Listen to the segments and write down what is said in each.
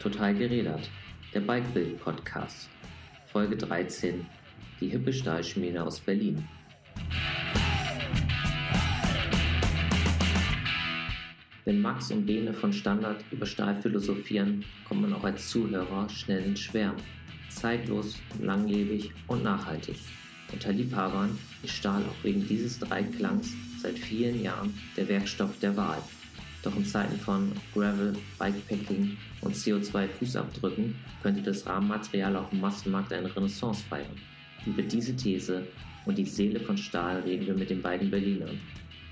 Total gerädert, der Bikebild Podcast, Folge 13, die hippe Stahlschmiede aus Berlin. Wenn Max und Bene von Standard über Stahl philosophieren, kommt man auch als Zuhörer schnell ins Schwärmen. Zeitlos, langlebig und nachhaltig. Unter Liebhabern ist Stahl auch wegen dieses Dreiklangs seit vielen Jahren der Werkstoff der Wahl. Doch in Zeiten von Gravel, Bikepacking und CO2-Fußabdrücken könnte das Rahmenmaterial auch im Massenmarkt eine Renaissance feiern. Über diese These und die Seele von Stahl reden wir mit den beiden Berlinern.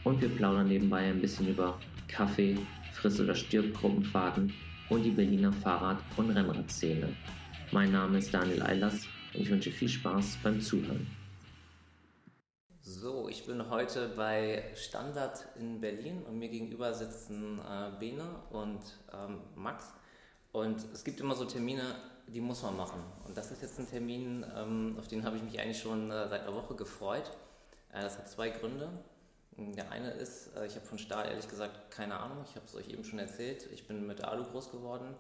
Und wir plaudern nebenbei ein bisschen über Kaffee, Friss- oder Stirb-Gruppenfahrten und die Berliner Fahrrad- und Rennradszene. Mein Name ist Daniel Eilers und ich wünsche viel Spaß beim Zuhören. So, ich bin heute bei Standard in Berlin und mir gegenüber sitzen äh, Bene und ähm, Max. Und es gibt immer so Termine, die muss man machen. Und das ist jetzt ein Termin, ähm, auf den habe ich mich eigentlich schon äh, seit einer Woche gefreut. Äh, das hat zwei Gründe. Der eine ist, äh, ich habe von Stahl ehrlich gesagt keine Ahnung. Ich habe es euch eben schon erzählt. Ich bin mit Alu groß geworden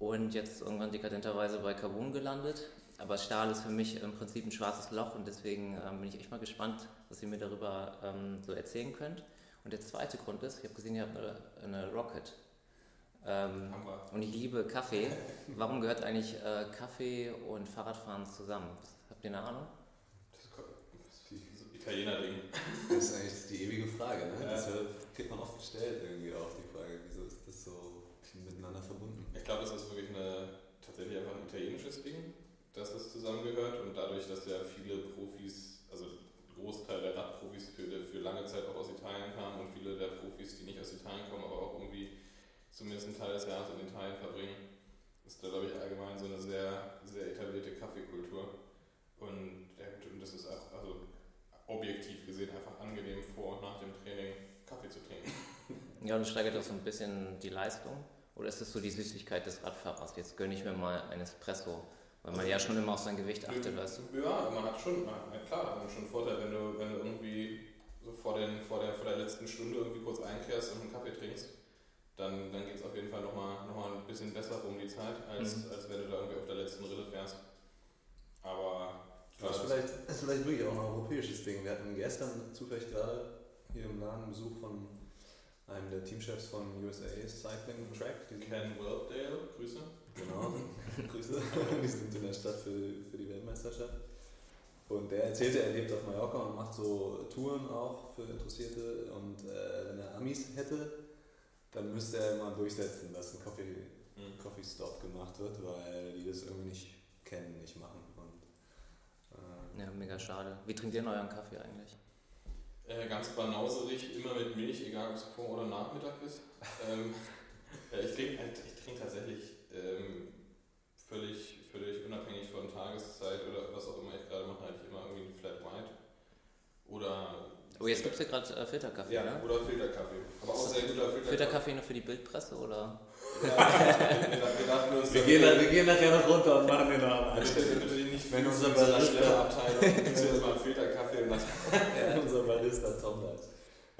und jetzt irgendwann dekadenterweise bei Carbon gelandet. Aber Stahl ist für mich im Prinzip ein schwarzes Loch und deswegen ähm, bin ich echt mal gespannt, was ihr mir darüber ähm, so erzählen könnt. Und der zweite Grund ist, ich habe gesehen, ihr habt eine, eine Rocket. Ähm, und ich liebe Kaffee. Warum gehört eigentlich äh, Kaffee und Fahrradfahren zusammen? Habt ihr eine Ahnung? Das ist so Italiener-Ding. Das ist eigentlich die ewige Frage, ne? Ja. Das kriegt man oft gestellt irgendwie auch, die Frage, wieso ist das so miteinander verbunden? Ich glaube, das ist wirklich eine, tatsächlich einfach ein italienisches Ding, dass das zusammengehört und dadurch, dass ja viele Profis, also Großteil der Radprofis für, für lange Zeit auch aus Italien kamen und viele der Profis, die nicht aus Italien kommen, aber auch irgendwie zumindest einen Teil des Jahres in Italien verbringen, ist da, glaube ich, allgemein so eine sehr, sehr etablierte Kaffeekultur. Und, und das ist auch, also objektiv gesehen, einfach angenehm vor und nach dem Training Kaffee zu trinken. Ja, und steigert auch so ein bisschen die Leistung. Oder ist es so die Süßigkeit des Radfahrers? Jetzt gönne ich mir mal ein Espresso, weil man ja schon immer auf sein Gewicht achtet, weißt du? Ja, man hat schon, man, na klar, hat man schon einen Vorteil, wenn du, wenn du irgendwie so vor, den, vor, der, vor der letzten Stunde irgendwie kurz einkehrst und einen Kaffee trinkst, dann, dann geht es auf jeden Fall nochmal noch mal ein bisschen besser um die Zeit, als, Mhm. als wenn du da irgendwie auf der letzten Rille fährst. Aber Das ist vielleicht, das ist vielleicht wirklich auch ein europäisches Ding. Wir hatten gestern zufällig gerade hier im Laden Besuch von einem der Teamchefs von USA Cycling Track. Ken Whelpdale, Grüße. Genau, Grüße. Die sind in der Stadt für, für die Weltmeisterschaft. Und der erzählte, er lebt auf Mallorca und macht so Touren auch für Interessierte. Und äh, wenn er Amis hätte, dann müsste er immer durchsetzen, dass ein Coffee, Mhm. Coffee Stop gemacht wird, weil die das irgendwie nicht kennen, nicht machen. Und, äh, Ja, mega schade. Wie trinkt ihr denn euren Kaffee eigentlich? Äh, ganz banauserig, immer mit Milch, egal ob es vor oder Nachmittag ist. ähm, ich trinke ich trink tatsächlich ähm, völlig, völlig unabhängig von Tageszeit oder was auch immer ich gerade mache, eigentlich immer irgendwie einen Flat White. Oder. Oh, jetzt gibt es ja gerade äh, Filterkaffee, Ja, ne? oder Filterkaffee. Aber auch sehr guter Filterkaffee. Filterkaffee nur für die Bildpresse, oder? Ja, wir, uns, wir, gehen, wir gehen nachher noch runter und machen den noch wir stellen natürlich nicht Wenn unser Barista- jetzt mal einen Filterkaffee und das. unser Barista Tom da.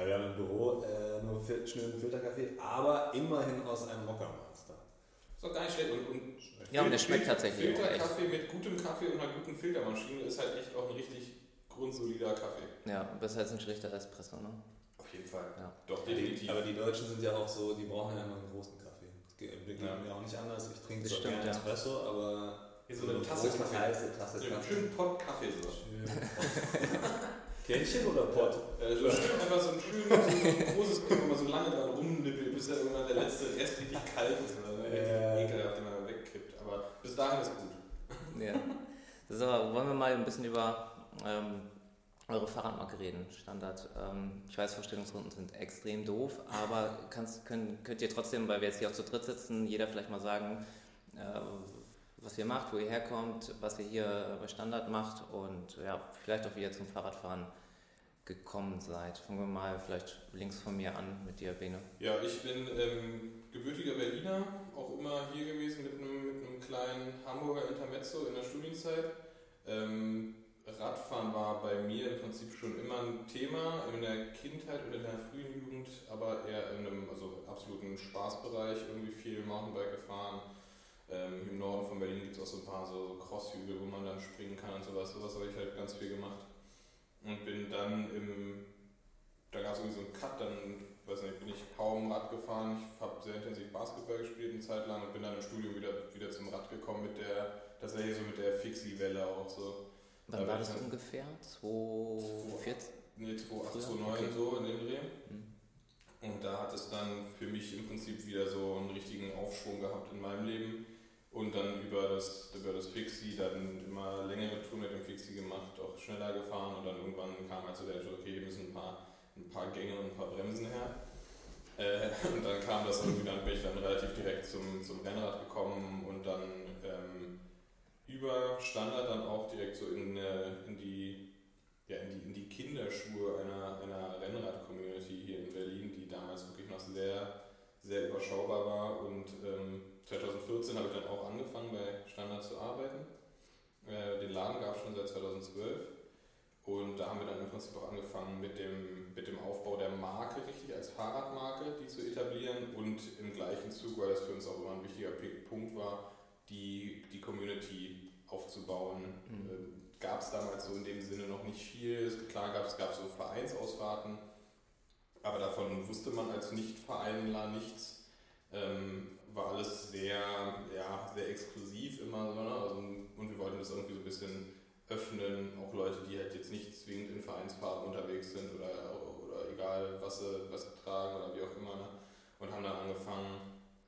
Ja, wir haben im Büro äh, nur fil schönen Filterkaffee, aber immerhin aus einem Mokka-Master. Ist doch gar nicht schlecht. Und, und Ja, und der schmeckt tatsächlich auch echt. Filterkaffee mit gutem Kaffee und einer guten Filtermaschine ist halt echt auch ein richtig grundsolider Kaffee. Ja, besser als ein schlichter Espresso, ne? Auf jeden Fall. Ja. Doch, definitiv. aber die Deutschen sind ja auch so, die brauchen ja immer einen großen Kaffee. Das geht Ja. mir auch nicht anders. Ich trinke zwar stimmt, gerne ja. Espresso, aber Hier so eine Tasse Kaffee. heiße Tasse so einen schönen Pott Kaffee so. Schön Pott. Kännchen oder Pott? Äh, so schön, einfach so ein schönes, so ein großes Kind, wo man so lange dran rumnippelt, bis da irgendwann der letzte Rest richtig kalt ist. Und Ja. ekelhaft, den man wegkippt. Aber bis dahin ist gut. Ja. So, wollen wir mal ein bisschen über ähm, eure Fahrradmarke reden, Standard. Ähm, ich weiß, Vorstellungsrunden sind extrem doof, aber kannst, könnt, könnt ihr trotzdem, weil wir jetzt hier auch zu dritt sitzen, jeder vielleicht mal sagen, äh, was ihr macht, wo ihr herkommt, was ihr hier bei Standard macht und ja, vielleicht auch wie ihr zum Fahrradfahren gekommen seid. Fangen wir mal vielleicht links von mir an mit dir, Bene. Ja, ich bin ähm, gebürtiger Berliner, auch immer hier gewesen mit einem, mit einem kleinen Hamburger Intermezzo in der Studienzeit. Ähm, Radfahren war bei mir im Prinzip schon immer ein Thema in der Kindheit und in der frühen Jugend, aber eher in einem also absoluten Spaßbereich, irgendwie viel Mountainbike gefahren, Ähm, Im Norden von Berlin gibt es auch so ein paar so, Crosshügel, wo man dann springen kann und sowas. Sowas habe ich halt ganz viel gemacht. Und bin dann im, da gab es irgendwie so einen Cut, dann weiß nicht, bin ich kaum Rad gefahren. Ich habe sehr intensiv Basketball gespielt eine Zeit lang und bin dann im Studium wieder, wieder zum Rad gekommen mit der, tatsächlich so mit der Fixie-Welle auch so. Wann war das ungefähr? 2014? Nee, 2008, 2009 okay. so in dem Dreh. Mhm. Und da hat es dann für mich im Prinzip wieder so einen richtigen Aufschwung gehabt in meinem Leben. Und dann über das, über das Fixie dann immer längere Touren mit dem Fixie gemacht, auch schneller gefahren und dann irgendwann kam also der Entscheid, okay, hier müssen ein paar, ein paar Gänge und ein paar Bremsen her. Äh, und dann kam das irgendwie, dann bin ich dann relativ direkt zum, zum Rennrad gekommen und dann ähm, über Standard dann auch direkt so in, äh, in die ja, in, die, in die Kinderschuhe einer, einer Rennrad-Community hier in Berlin, die damals wirklich noch sehr, sehr überschaubar war. Und ähm, 2014 habe ich dann auch angefangen bei Standard zu arbeiten. Äh, den Laden gab es schon seit 2012. Und da haben wir dann im Prinzip auch angefangen mit dem, mit dem Aufbau der Marke richtig als Fahrradmarke, die zu etablieren und im gleichen Zug, weil das für uns auch immer ein wichtiger Punkt war, die, die Community aufzubauen. Mhm. Ähm, gab es damals so in dem Sinne noch nicht viel. Klar gab es gab so Vereinsausfahrten, aber davon wusste man als Nicht-Vereinler nichts. Ähm, war alles sehr, ja, sehr exklusiv immer so. Ne? Also, und wir wollten das irgendwie so ein bisschen öffnen, auch Leute, die halt jetzt nicht zwingend in Vereinsfahrten unterwegs sind oder, oder egal, was sie, was sie tragen oder wie auch immer. Ne? Und haben dann angefangen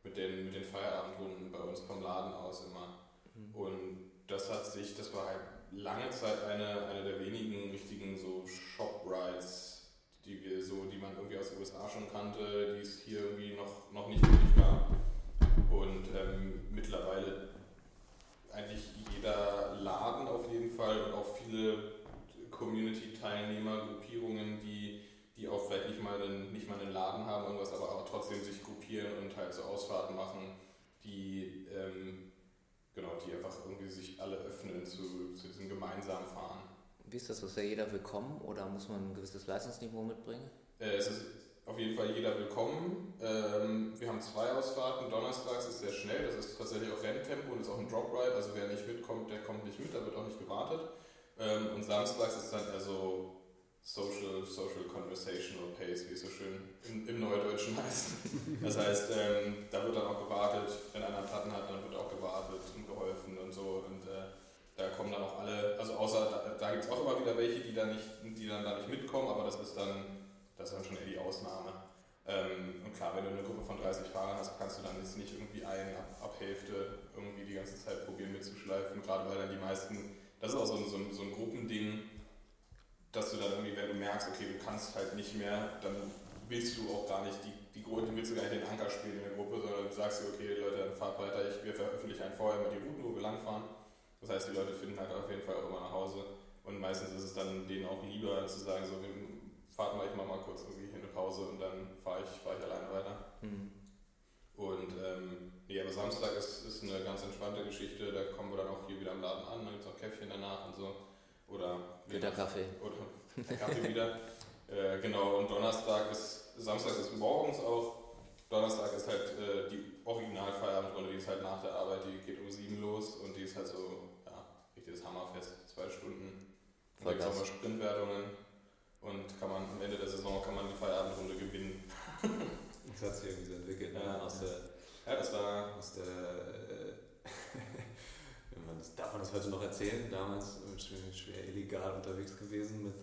mit den, mit den Feierabendrunden bei uns vom Laden aus immer. Mhm. Und das hat sich, das war halt lange Zeit eine, eine der wenigen richtigen so Shop-Rides, die wir so, die man irgendwie aus den USA schon kannte, die es hier irgendwie noch, noch nicht wirklich gab. Und ähm, mittlerweile eigentlich jeder Laden auf jeden Fall und auch viele Community-Teilnehmer, Gruppierungen, die, die auch vielleicht nicht mal, einen, nicht mal einen Laden haben, irgendwas, aber auch trotzdem sich gruppieren und halt so Ausfahrten machen, die ähm, genau, die einfach irgendwie sich alle öffnen zu, zu diesem gemeinsamen Fahren. Wie ist das? Ist ja jeder willkommen oder muss man ein gewisses Leistungsniveau mitbringen? Äh, es ist auf jeden Fall jeder willkommen. Ähm, wir haben zwei Ausfahrten. Donnerstags ist sehr schnell, das ist tatsächlich auch Renntempo und ist auch ein Drop Ride. Also wer nicht mitkommt, der kommt nicht mit, da wird auch nicht gewartet. Ähm, und samstags ist dann eher so Social, Social Conversational Pace, wie es so schön im, im Neudeutschen heißt. Das heißt, ähm, da wird dann auch gewartet, wenn einer Platten hat, dann wird auch gewartet und geholfen und so. Und da kommen dann auch alle, also außer da, da gibt es auch immer wieder welche, die dann nicht, die dann da nicht mitkommen, aber das ist dann, das ist dann schon eher die Ausnahme. Ähm, und klar, wenn du eine Gruppe von 30 Fahrern hast, kannst du dann jetzt nicht irgendwie einen ab, ab Hälfte irgendwie die ganze Zeit probieren mitzuschleifen, gerade weil dann die meisten, das ist auch so ein, so ein, so ein Gruppending, dass du dann irgendwie, wenn du merkst, okay, du kannst halt nicht mehr, dann willst du auch gar nicht die, die Gruppe, willst du gar nicht den Anker spielen in der Gruppe, sondern du sagst dir, okay, Leute, dann fahrt weiter, ich, wir veröffentlichen vorher immer die Routen, wo wir langfahren. Das heißt, die Leute finden halt auf jeden Fall auch immer nach Hause. Und meistens ist es dann denen auch lieber zu sagen, so, fahrt mal, ich mach mal kurz irgendwie hier eine Pause und dann fahre ich, fahr ich alleine weiter. Mhm. Und ähm, nee, aber Samstag ist, ist eine ganz entspannte Geschichte, da kommen wir dann auch hier wieder am Laden an, dann gibt es auch Käffchen danach und so. Oder wieder Kaffee. Oder Kaffee wieder. Äh, genau, und Donnerstag ist, Samstag ist morgens auch. Donnerstag ist halt äh, die Originalfeierabendrunde, die ist halt nach der Arbeit, die geht um sieben los und die ist halt so, richtiges Hammerfest, zwei Stunden. Auch mal Sprintwertungen und kann man am Ende der Saison kann man die Feierabendrunde gewinnen. das hat sich irgendwie so entwickelt, ne? Ja, aus der, ja, das war aus der äh, das, darf man das heute noch erzählen? Damals schwer, schwer illegal unterwegs gewesen mit,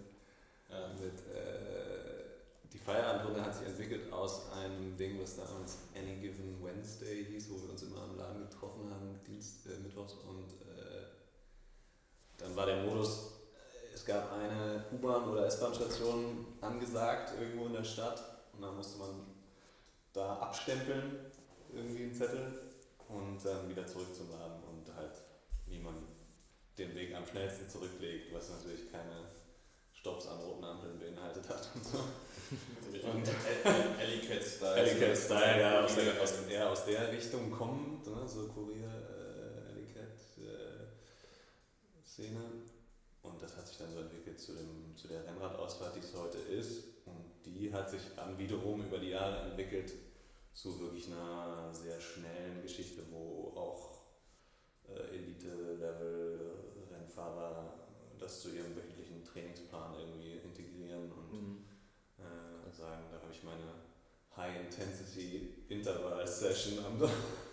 ja. mit äh, die Feierabendrunde hat sich entwickelt aus einem Ding, was damals Any Given Wednesday hieß, wo wir uns immer am Laden getroffen haben, Dienst, äh, Mittwochs und äh, dann war der Modus, äh, es gab eine U-Bahn- oder S-Bahn-Station angesagt irgendwo in der Stadt und dann musste man da abstempeln, irgendwie einen Zettel und dann wieder zurück zum Laden und halt wie man den Weg am schnellsten zurücklegt, was natürlich keine Stops an roten Ampeln beinhaltet hat und so. und Alley Cat Style. Alley Cat Style, ja, aus der, aus, der Richtung kommt, ne, so Kurier, äh, Alley Cat äh, Szene. Und das hat sich dann so entwickelt zu, dem, zu der Rennradausfahrt, die es heute ist. Und die hat sich dann wiederum über die Jahre entwickelt zu wirklich einer sehr schnellen Geschichte, wo auch äh, Elite-Level-Rennfahrer das zu ihrem wöchentlichen Trainingsplan irgendwie integrieren und Mhm. äh, sagen, da habe ich meine High-Intensity-Interval-Session am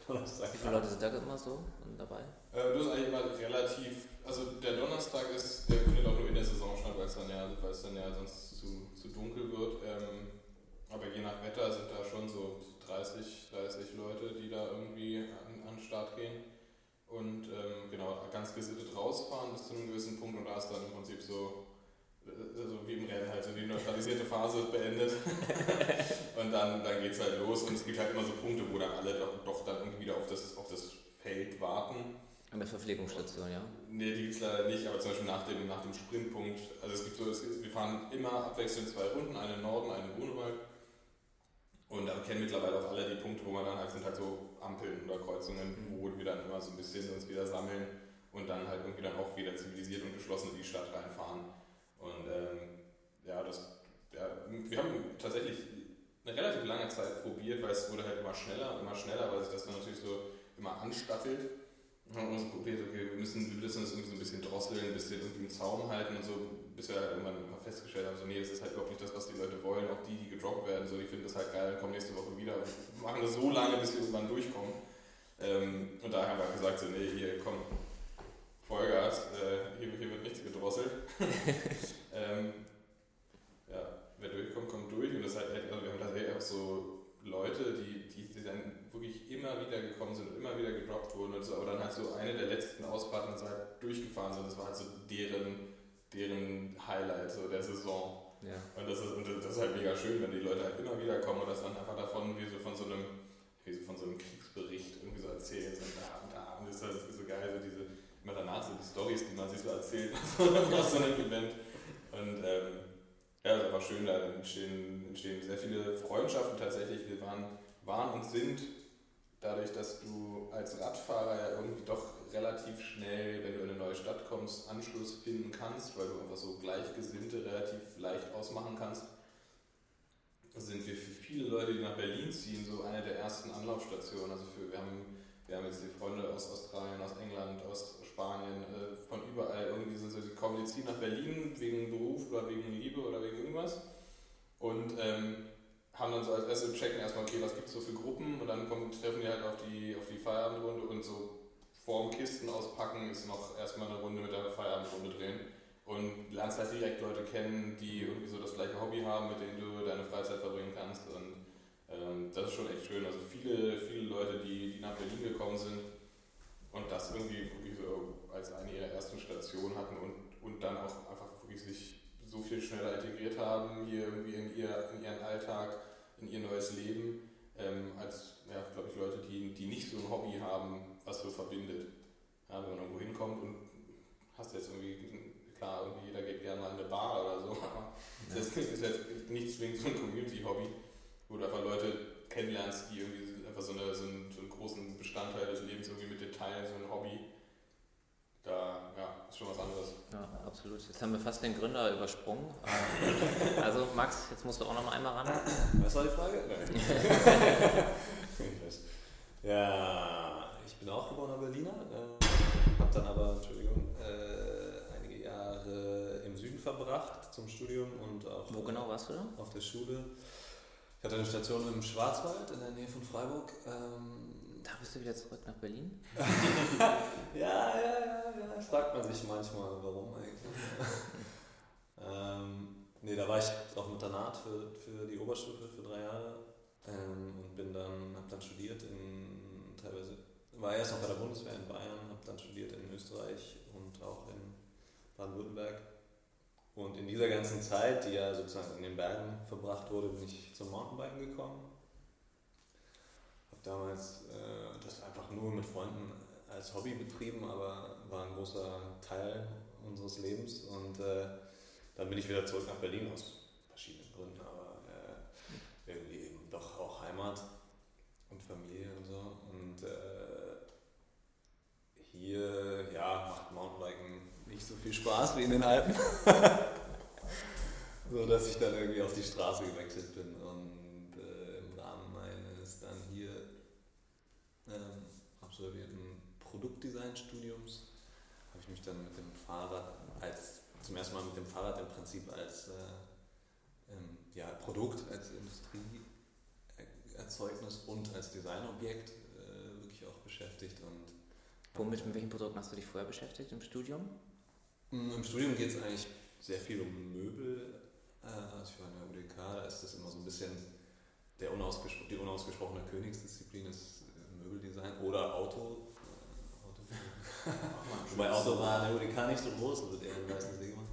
Donnerstag. Wie viele Leute sind da immer so dabei? Äh, du hast eigentlich immer relativ, also der Donnerstag ist, der findet auch nur in der Saison statt, weil es dann ja, weil es dann ja sonst zu, zu dunkel wird. Ähm, aber je nach Wetter sind da schon so 30, 30 Leute, die da irgendwie an, an den Start gehen. Und ähm, genau, ganz gesittet rausfahren bis zu einem gewissen Punkt und da ist dann im Prinzip so, äh, so wie im Rennen halt so die neutralisierte Phase beendet. und dann, dann geht es halt los und es gibt halt immer so Punkte, wo dann alle doch, doch dann irgendwie wieder auf das, auf das Feld warten. An der Verpflegungsstation, ja. Nee, die gibt es leider nicht, aber zum Beispiel nach dem, nach dem Sprintpunkt. Also es gibt so, es, wir fahren immer abwechselnd zwei Runden, eine im Norden, eine im Grunewald. Und da kennen mittlerweile auch alle die Punkte, wo man dann halt sind halt so Ampeln oder Kreuzungen, wo wir dann immer so ein bisschen uns wieder sammeln und dann halt irgendwie dann auch wieder zivilisiert und geschlossen in die Stadt reinfahren. Und ähm, ja, das, ja, wir haben tatsächlich eine relativ lange Zeit probiert, weil es wurde halt immer schneller und immer schneller, weil sich das dann natürlich so immer anstattelt. Haben uns probiert, okay, wir müssen, wir müssen das irgendwie so ein bisschen drosseln, ein bisschen irgendwie im Zaum halten und so, bis wir halt irgendwann mal festgestellt haben, so nee, das ist halt überhaupt nicht das, was die Leute wollen, auch die, die gedroppt werden, so die finden das halt geil und kommen nächste Woche wieder und machen das so lange, bis wir irgendwann durchkommen. Ähm, und daher haben wir gesagt, so nee, hier, komm, Vollgas, äh, hier, hier wird nichts gedrosselt. ähm, ja, wer durchkommt, kommt durch und das halt, also wir haben tatsächlich auch so Leute, die, die, die dann wirklich immer wieder gekommen sind und immer wieder gedroppt wurden und so, aber dann halt so eine der letzten Ausfahrten und so halt durchgefahren sind. Das war halt so deren, deren Highlight so der Saison. Ja. Und das, ist, und das ist halt mega schön, wenn die Leute halt immer wieder kommen und das dann einfach davon wie so von so einem, wie so von so einem Kriegsbericht irgendwie so erzählen. So da und da. Und das ist halt so geil, so diese, immer danach so die Stories, die man sich so erzählt aus so einem Event. Und ähm, ja, das ist einfach schön, da entstehen, entstehen sehr viele Freundschaften tatsächlich. Wir waren, waren und sind dadurch, dass du als Radfahrer ja irgendwie doch relativ schnell, wenn du in eine neue Stadt kommst, Anschluss finden kannst, weil du einfach so Gleichgesinnte relativ leicht ausmachen kannst, sind wir für viele Leute, die nach Berlin ziehen, so eine der ersten Anlaufstationen. Also für, wir, haben, wir haben jetzt die Freunde aus Australien, aus England, aus Spanien, äh, von überall irgendwie sind so, die kommen, die ziehen nach Berlin wegen Beruf oder wegen Liebe oder wegen irgendwas und ähm, haben dann so als erste checken erstmal, okay, was gibt es so für Gruppen? Und dann kommen, treffen die halt auf die, auf die Feierabendrunde und so vorm Kisten auspacken ist noch erstmal eine Runde mit der Feierabendrunde drehen. Und lernst halt direkt Leute kennen, die irgendwie so das gleiche Hobby haben, mit denen du deine Freizeit verbringen kannst. Und ähm, das ist schon echt schön. Also viele, viele Leute, die, die nach Berlin gekommen sind und das irgendwie wirklich so als eine ihrer ersten Stationen hatten und, und dann auch einfach wirklich sich so viel schneller integriert haben, hier irgendwie in, ihr, in ihren Alltag, in ihr neues Leben, ähm, als, ja, glaube ich, Leute, die, die nicht so ein Hobby haben, was so verbindet. Ja, wenn man irgendwo hinkommt und hast jetzt irgendwie, klar, irgendwie jeder geht gerne mal in eine Bar oder so, aber Ja. das ist jetzt nicht zwingend so ein Community-Hobby, wo du einfach Leute kennenlernst, die irgendwie einfach so, eine, so, einen, so einen großen Bestandteil des Lebens irgendwie mit dir teilen, so ein Hobby. Da, ja, ist schon was anderes. Ja, absolut. Jetzt haben wir fast den Gründer übersprungen. Also Max, jetzt musst du auch noch mal einmal ran. Was war die Frage? ja, ich bin auch geborener Berliner, äh, habe dann aber, Entschuldigung, äh, einige Jahre im Süden verbracht zum Studium und auch Wo genau warst du da? auf der Schule. Ich hatte eine Station im Schwarzwald in der Nähe von Freiburg. Ähm, bist du wieder zurück nach Berlin? ja, ja, ja, ja, fragt man sich manchmal, warum eigentlich. ähm, nee, da war ich auf dem Internat für, für die Oberstufe für drei Jahre ähm, und bin dann, habe dann studiert in teilweise, war erst noch bei der Bundeswehr in Bayern, habe dann studiert in Österreich und auch in Baden-Württemberg. Und in dieser ganzen Zeit, die ja sozusagen in den Bergen verbracht wurde, bin ich zum Mountainbiken gekommen. Damals äh, das einfach nur mit Freunden als Hobby betrieben, aber war ein großer Teil unseres Lebens. Und äh, dann bin ich wieder zurück nach Berlin aus verschiedenen Gründen, aber äh, irgendwie eben doch auch Heimat und Familie und so. Und äh, hier, ja, macht Mountainbiken nicht so viel Spaß wie in den Alpen. so dass ich dann irgendwie auf die Straße gewechselt bin und äh, im Rahmen meines dann hier ähm, absolvierten Produktdesign-Studiums habe ich mich dann mit dem Fahrrad als zum ersten Mal mit dem Fahrrad im Prinzip als äh, ähm, ja, Produkt, als Industrieerzeugnis und als Designobjekt äh, wirklich auch beschäftigt. Und Womit, mit welchen Produkten hast du dich vorher beschäftigt im Studium? Mm, Im Studium geht es eigentlich sehr viel um Möbel. Äh, also ich war in der UDK, da ist das immer so ein bisschen der unausgespro die unausgesprochene Königsdisziplin ist Möbeldesign oder Auto. Äh, Auto. Wobei Auto war der UDK nicht so groß, wird eher in Weißensee gemacht.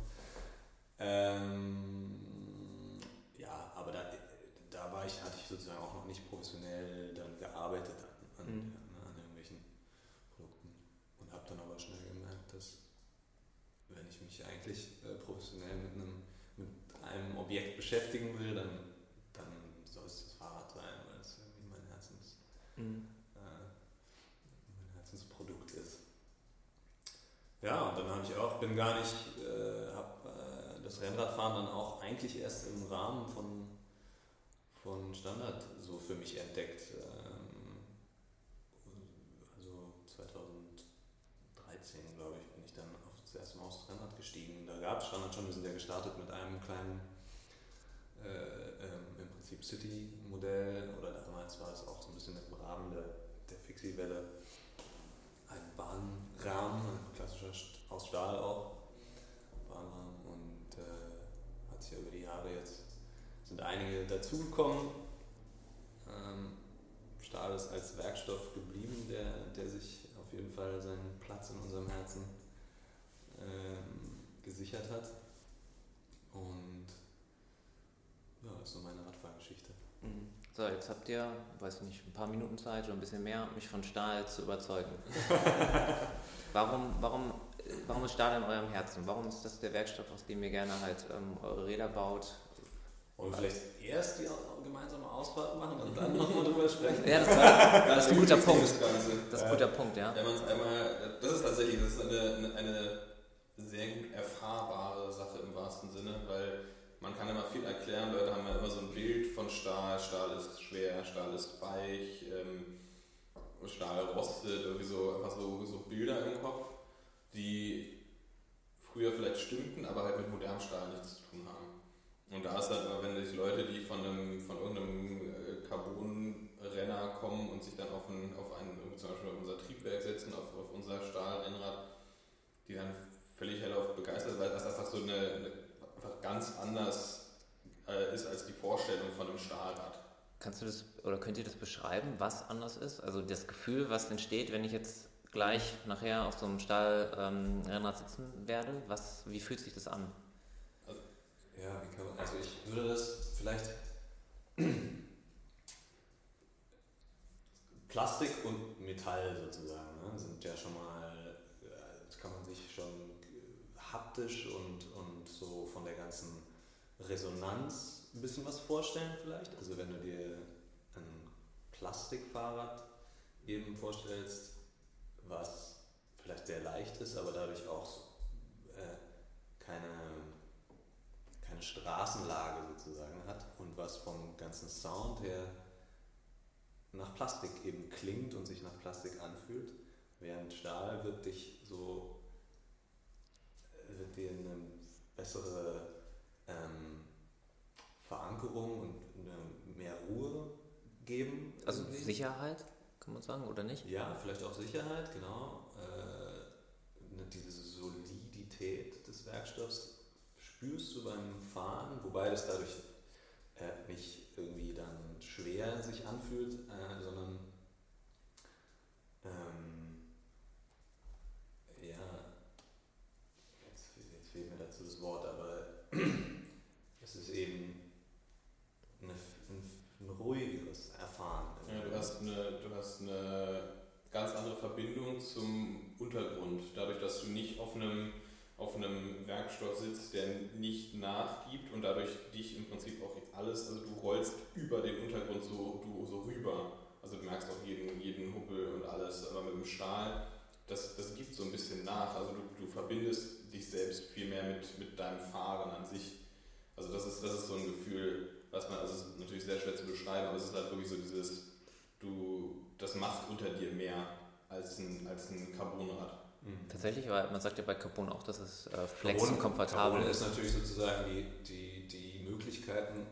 Ähm, ja, aber da, da war ich, hatte ich sozusagen auch noch nicht professionell dann gearbeitet an, an, Mhm. ja, an irgendwelchen Produkten und habe dann aber schnell gemerkt, dass wenn ich mich eigentlich äh, professionell mit einem, mit einem Objekt beschäftigen will, dann soll es das Fahrrad sein, weil es irgendwie mein Herzens, Mhm. äh, mein Herzensprodukt ist. Ja, und dann habe ich auch, bin gar nicht, äh, habe äh, das Rennradfahren dann auch eigentlich erst im Rahmen von, von Standard so für mich entdeckt. Ähm, also 2013, glaube ich, bin ich dann auf das erste Mal aufs Rennrad gestiegen. Da gab es Standard schon, wir sind ja gestartet mit einem kleinen, äh, ähm, im Prinzip City-Modell oder damals war es auch so ein bisschen im Rahmen der, der Fixie-Welle Ein klassischer aus Stahl auch, Bahnrahmen und äh, hat sich ja über die Jahre jetzt, sind einige dazugekommen. Ähm, Stahl ist als Werkstoff geblieben, der, der sich auf jeden Fall seinen Platz in unserem Herzen ähm, gesichert hat. Und ja, das ist so meine Radfahrgeschichte. Mhm. So, jetzt habt ihr, weiß nicht, ein paar Minuten Zeit oder ein bisschen mehr, mich von Stahl zu überzeugen. warum, warum, warum ist Stahl in eurem Herzen? Warum ist das der Werkstoff, aus dem ihr gerne halt ähm, eure Räder baut? Wollen wir vielleicht erst die gemeinsame Ausfahrt machen und dann nochmal drüber sprechen? Ja, das, war, das ist ein guter Punkt. Das ist ein guter Punkt, ja. Wenn man es einmal, das ist tatsächlich, das ist eine, eine sehr gut erfahrbare Sache im wahrsten Sinne, weil man kann immer viel erklären, Leute haben ja immer so ein Bild von Stahl, Stahl ist schwer, Stahl ist weich, ähm, Stahl rostet, irgendwie so, einfach so, so Bilder im Kopf, die früher vielleicht stimmten, aber halt mit modernem Stahl nichts zu tun haben. Und da ist halt immer, wenn sich Leute, die von, einem, von irgendeinem äh, Carbon-Renner kommen und sich dann auf, ein, auf einen, zum Beispiel auf unser Triebwerk setzen, auf, auf unser Stahlrennrad, die dann völlig hellauf begeistert sind, weil das einfach so eine, eine einfach ganz anders äh, ist als die Vorstellung von einem Stahlrad. Kannst du das oder könnt ihr das beschreiben, was anders ist? Also das Gefühl, was entsteht, wenn ich jetzt gleich nachher auf so einem Stahlrennrad sitzen werde, was, wie fühlt sich das an? Ja, wie kann man, also ich würde das vielleicht Plastik und Metall sozusagen ne, sind ja schon mal, äh, das kann man sich schon äh, haptisch und, und so von der ganzen Resonanz ein bisschen was vorstellen vielleicht. Also wenn du dir ein Plastikfahrrad eben vorstellst, was vielleicht sehr leicht ist, aber dadurch auch äh, keine keine Straßenlage sozusagen hat und was vom ganzen Sound her nach Plastik eben klingt und sich nach Plastik anfühlt, während Stahl wird dich so wird dir eine bessere ähm, Verankerung und eine mehr Ruhe geben. Also irgendwie. Sicherheit, kann man sagen, oder nicht? Ja, vielleicht auch Sicherheit, genau. Äh, ne, diese Solidität des Werkstoffs spürst du beim Fahren, wobei das dadurch äh, nicht irgendwie dann schwer sich anfühlt, äh, sondern ähm, ja, jetzt, jetzt fehlt mir dazu das Wort, aber es ist eben eine, ein, ein ruhigeres Erfahren. Ja, du, hast eine, du hast eine ganz andere Verbindung zum Untergrund, dadurch, dass du nicht auf einem, auf einem Werkstoff sitzt, der nicht nachgibt und dadurch dich im Prinzip auch alles, also du rollst über den Untergrund so, du, so rüber. Also du merkst auch jeden, jeden Hubbel und alles, aber mit dem Stahl, das, das gibt so ein bisschen nach. Also du, du verbindest dich selbst viel mehr mit, mit deinem Fahren an sich. Also das ist, das ist so ein Gefühl, was man, also es ist natürlich sehr schwer zu beschreiben, aber es ist halt wirklich so dieses, du, das macht unter dir mehr als ein, als ein Carbonrad. Mhm. Tatsächlich, aber man sagt ja bei Carbon auch, dass es äh, flex Carbon, und komfortabel Carbon ist. natürlich sozusagen die, die, die Möglichkeiten,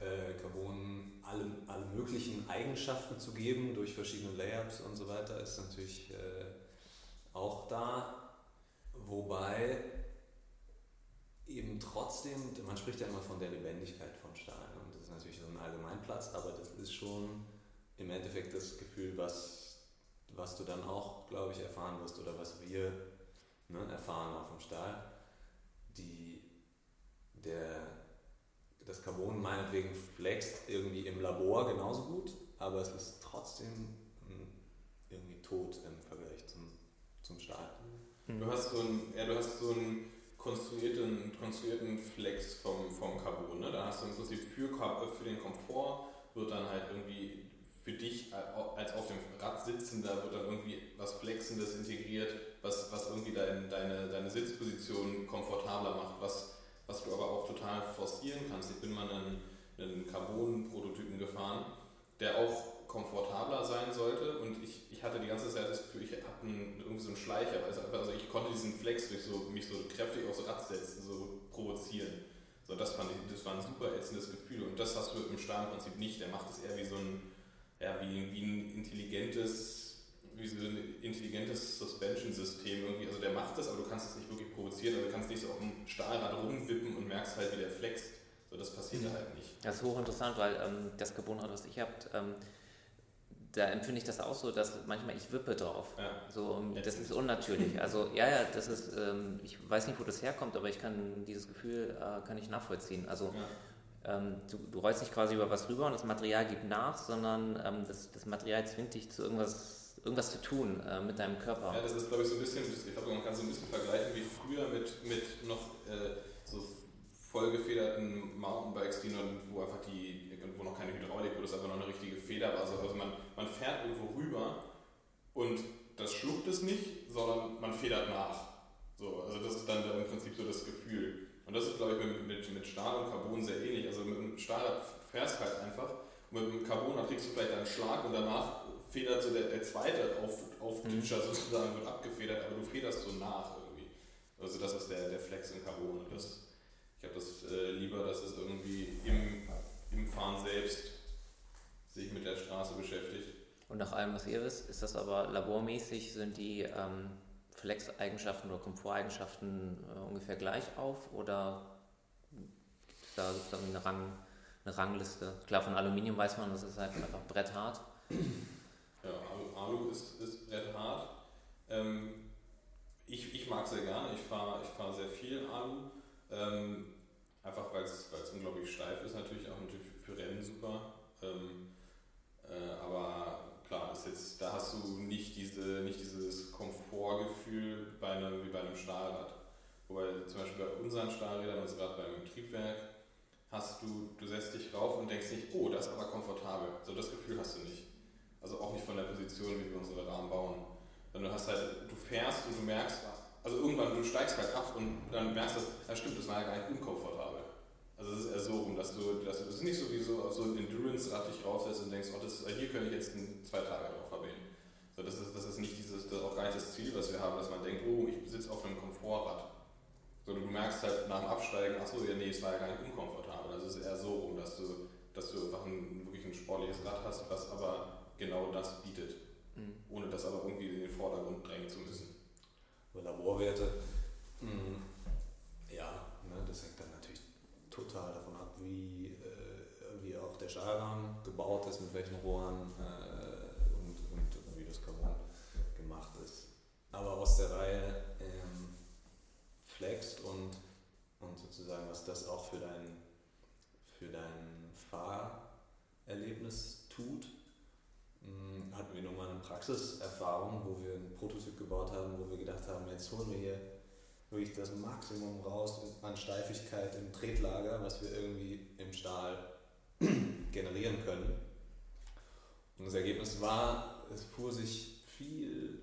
äh, Carbon alle, alle möglichen Eigenschaften zu geben durch verschiedene Layups und so weiter, ist natürlich äh, auch da. Wobei eben trotzdem, man spricht ja immer von der Lebendigkeit von Stahl und das ist natürlich so ein Allgemeinplatz, aber das ist schon im Endeffekt das Gefühl, was, was du dann auch, glaube ich, erfahren wirst oder was wir ne, erfahren auf dem Stahl. Die, der, das Carbon meinetwegen flext irgendwie im Labor genauso gut, aber es ist trotzdem irgendwie tot im Vergleich zum, zum Stahl. Du hast so ein, ja, du hast so einen konstruierten, konstruierten Flex vom, vom Carbon. Ne? Da hast du im Prinzip für, für den Komfort wird dann halt irgendwie für dich als auf dem Rad sitzender wird dann irgendwie was Flexendes integriert, was, was irgendwie dein, deine, deine Sitzposition komfortabler macht, was, was du aber auch total forcieren kannst. Ich bin mal einen, einen Carbon-Prototypen gefahren, der auch komfortabler sein sollte und ich, ich hatte die ganze Zeit das Gefühl, ich habe irgendwie so einen Schleicher, also, also ich konnte diesen Flex durch so, mich so kräftig aufs Rad setzen, so provozieren. So, das fand ich, das war ein super ätzendes Gefühl und das hast du mit dem Stahl im Prinzip nicht. Der macht es eher wie so ein, ja, wie, wie ein intelligentes, wie so ein intelligentes Suspension-System irgendwie. Also der macht das, aber du kannst es nicht wirklich provozieren. Also du kannst nicht so auf dem Stahlrad rumwippen und merkst halt, wie der flext. So, das passiert mhm. halt nicht. Das ist hochinteressant, weil ähm, das Carbonrad, was ich habt, ähm, da empfinde ich das auch so, dass manchmal ich wippe drauf. Ja. So, das ist unnatürlich. Also ja, ja, das ist, ähm, ich weiß nicht, wo das herkommt, aber ich kann dieses Gefühl äh, kann ich nachvollziehen. Also ja ähm, du, du rollst nicht quasi über was rüber und das Material gibt nach, sondern ähm, das, das Material zwingt dich zu irgendwas, irgendwas zu tun äh, mit deinem Körper. Ja, das ist glaube ich so ein bisschen, ich glaube man kann so ein bisschen vergleichen wie früher mit, mit noch äh, so vollgefederten Mountainbikes, die noch, wo einfach die, wo noch keine Hydraulik, wo das einfach noch eine richtige Feder war. Also, also man, man fährt irgendwo rüber und das schluckt es nicht, sondern man federt nach. So, also das ist dann im Prinzip so das Gefühl. Und das ist, glaube ich, mit, mit, mit Stahl und Carbon sehr ähnlich. Also mit dem Stahl fährst halt einfach. Und mit dem Carbon kriegst du vielleicht einen Schlag und danach federt so der, der zweite auf, Aufditscher mhm. sozusagen, wird abgefedert, aber du federst so nach irgendwie. Also das ist der, der Flex in Carbon. Und das, ich habe das äh, lieber, dass es irgendwie im, im Fahren selbst sich mit der Straße beschäftigt. Und nach allem, was ihr wisst, ist das aber labormäßig, sind die ähm, Flex-Eigenschaften oder Komforteigenschaften äh, ungefähr gleich auf oder gibt es da sozusagen eine, Rang, eine Rangliste? Klar, von Aluminium weiß man, das ist halt einfach bretthart. Ja, Alu, ist, ist bretthart. Ähm, ich, ich mag sehr gerne, ich fahre ich fahr sehr viel Alu. Ähm, einfach weil es unglaublich steif ist, natürlich auch natürlich für Rennen super. Ähm, äh, aber ist jetzt, da hast du nicht, diese, nicht dieses Komfortgefühl bei einem, wie bei einem Stahlrad. Wobei zum Beispiel bei unseren Stahlrädern, also gerade beim Triebwerk, hast du, du setzt dich rauf und denkst nicht, oh, das ist aber komfortabel. So das Gefühl hast du nicht. Also auch nicht von der Position, wie wir unsere Rahmen bauen. Wenn du hast halt, du fährst und du merkst, also irgendwann, du steigst halt ab und dann merkst du, ja stimmt, das war ja gar nicht unkomfortabel. Es ist eher so rum, dass du, dass du, das nicht so wie so auf so ein Endurance-Rad dich raufsetzt und denkst, oh, das, hier könnte ich jetzt zwei Tage drauf verbringen. So, das, ist, das ist nicht dieses, das ist auch gar nicht das Ziel, was wir haben, dass man denkt, oh, ich sitze auf einem Komfortrad. Sondern du merkst halt nach dem Absteigen, ach so, ja, nee, es war ja gar nicht unkomfortabel. Also es ist eher so rum, dass du, dass du einfach ein, wirklich ein sportliches Rad hast, was aber genau das bietet. Mhm. Ohne das aber irgendwie in den Vordergrund drängen zu müssen. Laborwerte, mhm. ja, ne, das hängt dann total davon ab, wie, äh, wie auch der Stahlrahmen gebaut ist, mit welchen Rohren äh, und, und wie das Carbon gemacht ist. Aber aus der Reihe ähm, flext und, und sozusagen, was das auch für dein, für dein Fahrerlebnis tut, hm, hatten wir nochmal eine Praxiserfahrung, wo wir einen Prototyp gebaut haben, wo wir gedacht haben, jetzt holen wir hier wirklich das Maximum raus an Steifigkeit im Tretlager, was wir irgendwie im Stahl generieren können. Und das Ergebnis war, es fuhr sich viel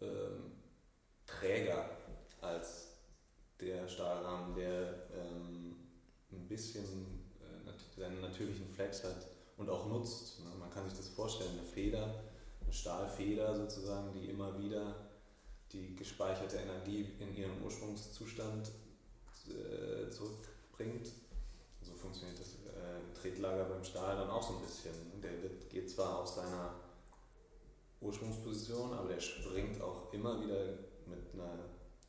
ähm, träger als der Stahlrahmen, der ähm, ein bisschen äh, seinen natürlichen Flex hat und auch nutzt. Ne? Man kann sich das vorstellen, eine Feder, eine eine Stahlfeder sozusagen, die immer wieder die gespeicherte Energie in ihren Ursprungszustand äh, zurückbringt. So funktioniert das äh, Tretlager beim Stahl dann auch so ein bisschen. Der geht zwar aus seiner Ursprungsposition, aber der springt auch immer wieder mit einer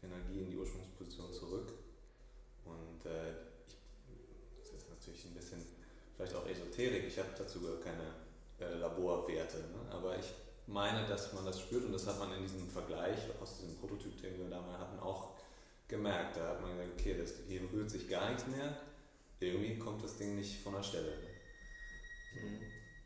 Energie in die Ursprungsposition zurück. Und äh, ich, das ist natürlich ein bisschen vielleicht auch Esoterik, ich habe dazu gar keine äh, Laborwerte, ne? aber ich meine, dass man das spürt und das hat man in diesem Vergleich aus diesem Prototyp, den wir da mal hatten, auch gemerkt. Da hat man gesagt, okay, das, hier rührt sich gar nichts mehr, irgendwie kommt das Ding nicht von der Stelle. Mhm.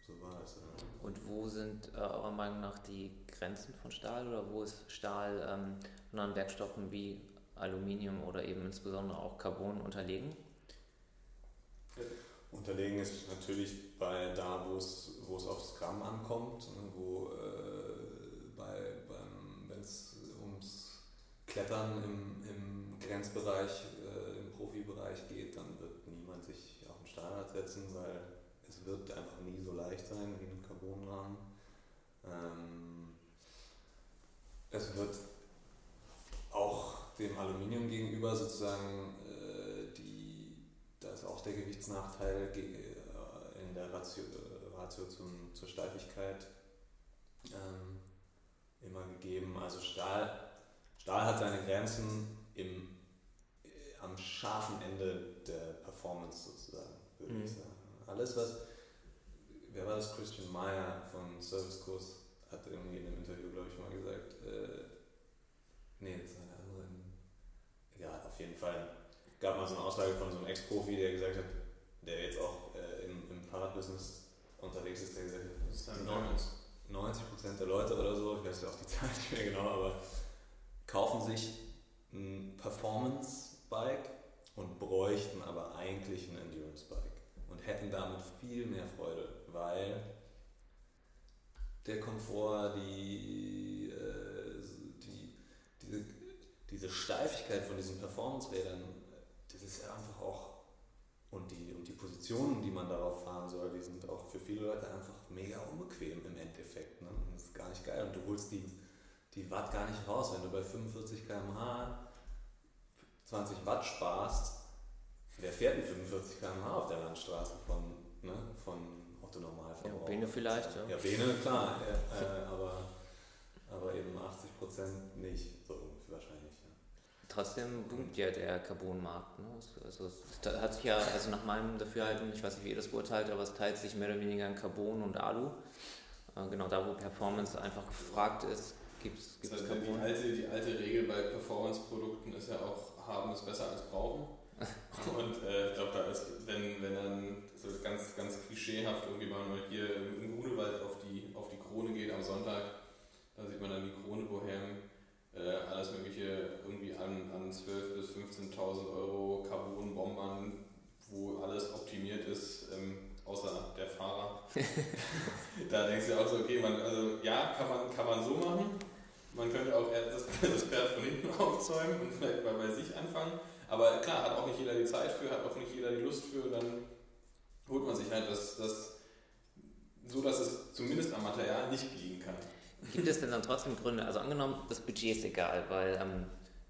So war es. Ja. Und wo sind äh, eurer Meinung nach die Grenzen von Stahl oder wo ist Stahl ähm, anderen Werkstoffen wie Aluminium oder eben insbesondere auch Carbon unterlegen? Unterlegen ist natürlich bei da, wo es, wo es aufs Gramm ankommt, ne, wo äh, bei, wenn es ums Klettern im, im Grenzbereich, äh, im Profibereich geht, dann wird niemand sich auf den Stahlrad setzen, weil es wird einfach nie so leicht sein wie ein Carbonrahmen. Ähm, es wird auch dem Aluminium gegenüber sozusagen da ist auch der Gewichtsnachteil äh, in der Ratio, äh, Ratio zum, zur Steifigkeit ähm, immer gegeben. Also Stahl, Stahl hat seine Grenzen im, äh, am scharfen Ende der Performance sozusagen, würde mhm. ich sagen. Alles, was, wer war das? Christian Meyer von Servicekurs hat irgendwie in einem Interview, glaube ich, mal gesagt, äh, nee, das ist eine andere, egal, auf jeden Fall gab mal so eine Aussage von so einem Ex-Profi, der gesagt hat, der jetzt auch äh, im, im Fahrradbusiness unterwegs ist, der gesagt hat, das ist 90 der Leute oder so, ich weiß ja auch die Zahl nicht mehr genau, aber kaufen sich ein Performance-Bike und bräuchten aber eigentlich ein Endurance-Bike und hätten damit viel mehr Freude, weil der Komfort, die, äh, die, diese, diese Steifigkeit von diesen Performance-Rädern ist ja einfach auch, und die, und die Positionen, die man darauf fahren soll, die sind auch für viele Leute einfach mega unbequem im Endeffekt. Ne? das ist gar nicht geil und du holst die, die Watt gar nicht raus. Wenn du bei 45 km/h 20 Watt sparst, wer fährt denn 45 km/h auf der Landstraße von, ne, von Autonormalverbrauch? Ja, Bene vielleicht, ja. Ja, Bene, klar, äh, aber, aber eben 80 Prozent nicht. So trotzdem boomt ja der Carbon-Markt. Ne? Also es hat sich ja, also nach meinem Dafürhalten, ich weiß nicht, wie ihr das beurteilt, aber es teilt sich mehr oder weniger in Carbon und Alu. Äh, genau da, wo Performance einfach gefragt ist, gibt es das heißt, Carbon. Die alte, die alte Regel bei Performance-Produkten ist ja auch, haben ist besser als brauchen. und äh, ich glaube, da ist, wenn, wenn dann so ganz, ganz klischeehaft irgendwie mal hier im Grunewald auf die, auf die Krone geht am Sonntag, da sieht man dann die Krone Bohem äh, alles Mögliche irgendwie an, an 12.000 bis 15.000 Euro Carbon-Bombern, wo alles optimiert ist, ähm, außer der Fahrer. da denkst du auch so, okay, man, also ja, kann man, kann man so machen. Man könnte auch das, das Pferd von hinten aufzäumen und vielleicht mal bei sich anfangen. Aber klar, hat auch nicht jeder die Zeit für, hat auch nicht jeder die Lust für. Dann holt man sich halt das, das so, dass es zumindest am Material nicht liegen kann. Gibt es denn dann trotzdem Gründe? Also angenommen, das Budget ist egal, weil ähm,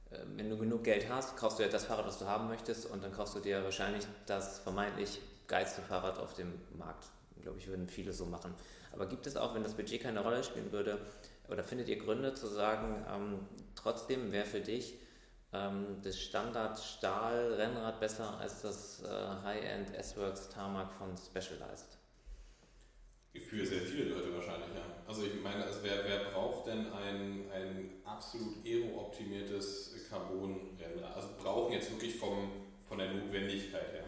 äh, wenn du genug Geld hast, kaufst du ja das Fahrrad, was du haben möchtest und dann kaufst du dir wahrscheinlich das vermeintlich geilste Fahrrad auf dem Markt. Glaube ich, würden viele so machen. Aber gibt es auch, wenn das Budget keine Rolle spielen würde, oder findet ihr Gründe zu sagen, ähm, trotzdem wäre für dich ähm, das Standard-Stahl-Rennrad besser als das äh, High-End S-Works Tarmac von Specialized? Für sehr viele Leute wahrscheinlich, ja. Also ich meine, also wer, wer braucht denn ein, ein absolut aero-optimiertes Carbon-Rennrad? Also brauchen jetzt wirklich vom, von der Notwendigkeit her.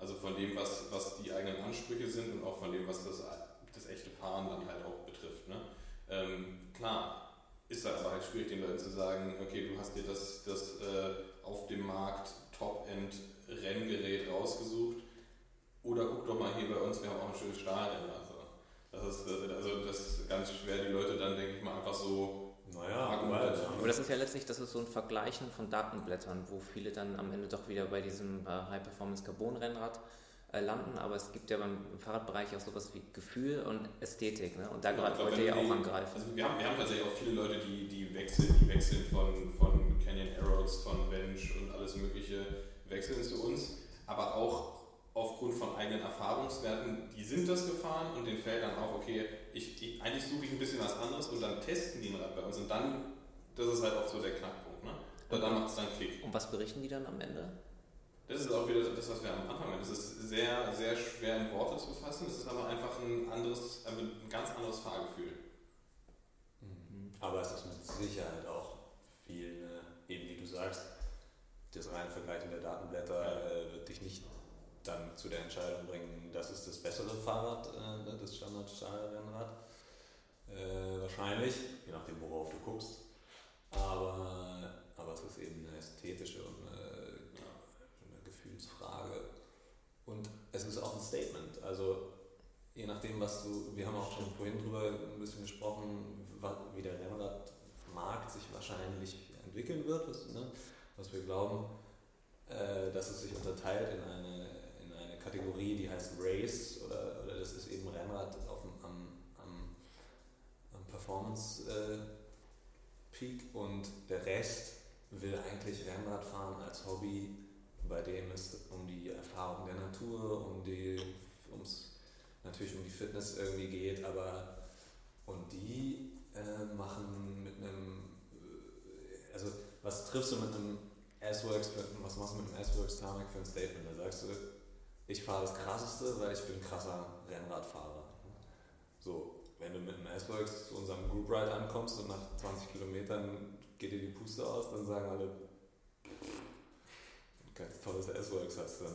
Also von dem, was, was die eigenen Ansprüche sind und auch von dem, was das, das echte Fahren dann halt auch betrifft. Ne? Ähm, klar, ist dann aber halt schwierig, den Leuten zu sagen, okay, du hast dir das, das äh, auf dem Markt Top-End-Renngerät rausgesucht oder guck doch mal hier bei uns, wir haben auch ein schönes Stahlrennrad. Das ist, also das ist ganz schwer, die Leute dann, denke ich mal, einfach so naja, Aber das ist ja letztlich, das ist so ein Vergleichen von Datenblättern, wo viele dann am Ende doch wieder bei diesem äh, High-Performance-Carbon-Rennrad äh, landen, aber es gibt ja beim Fahrradbereich auch sowas wie Gefühl und Ästhetik. Ne? Und da Ja, ich glaub, wollt wenn ihr ja auch angreifen. Also wir haben, wir haben tatsächlich auch viele Leute, die, die wechseln, die wechseln von, von Canyon Arrows, von Bench und alles mögliche, wechseln zu uns, aber auch aufgrund von eigenen Erfahrungswerten, die sind das gefahren und denen fällt dann auf, okay, ich, ich, eigentlich suche ich ein bisschen was anderes und dann testen die ein Rad bei uns und dann, das ist halt oft so der Knackpunkt, ne? Und dann macht es dann Klick. Und was berichten die dann am Ende? Das ist auch wieder das, was wir am Anfang hatten. Es ist sehr, sehr schwer in Worte zu fassen. Es ist aber einfach ein anderes, ein ganz anderes Fahrgefühl. Mhm. Aber es ist mit Sicherheit auch viel, ne, eben wie du sagst, das reine Vergleichen der Datenblätter äh, wird dich nicht dann zu der Entscheidung bringen, das ist das bessere Fahrrad, äh, ne, das Standard-Stahlrennrad. Äh, wahrscheinlich, je nachdem, worauf du guckst. Aber, aber es ist eben eine ästhetische und eine, eine Gefühlsfrage. Und es ist auch ein Statement. Also je nachdem, was du, wir haben auch schon vorhin drüber ein bisschen gesprochen, wie der Rennradmarkt sich wahrscheinlich entwickeln wird, was, ne, was wir glauben, äh, dass es sich unterteilt in eine Kategorie, die heißt Race oder, oder das ist eben Rennrad auf dem, am, am, am Performance äh, Peak und der Rest will eigentlich Rennrad fahren als Hobby, bei dem es um die Erfahrung der Natur, um die, ums, natürlich um die Fitness irgendwie geht, aber und die äh, machen mit einem, äh, also was triffst du mit einem S-Works, was machst du mit einem S-Works Tarmac für ein Statement? Da sagst du, ich fahre das krasseste, weil ich bin ein krasser Rennradfahrer. So, wenn du mit einem S-Works zu unserem Group Ride ankommst und nach 20 Kilometern geht dir die Puste aus, dann sagen alle, ganz tolles S-Works hast du. Ne?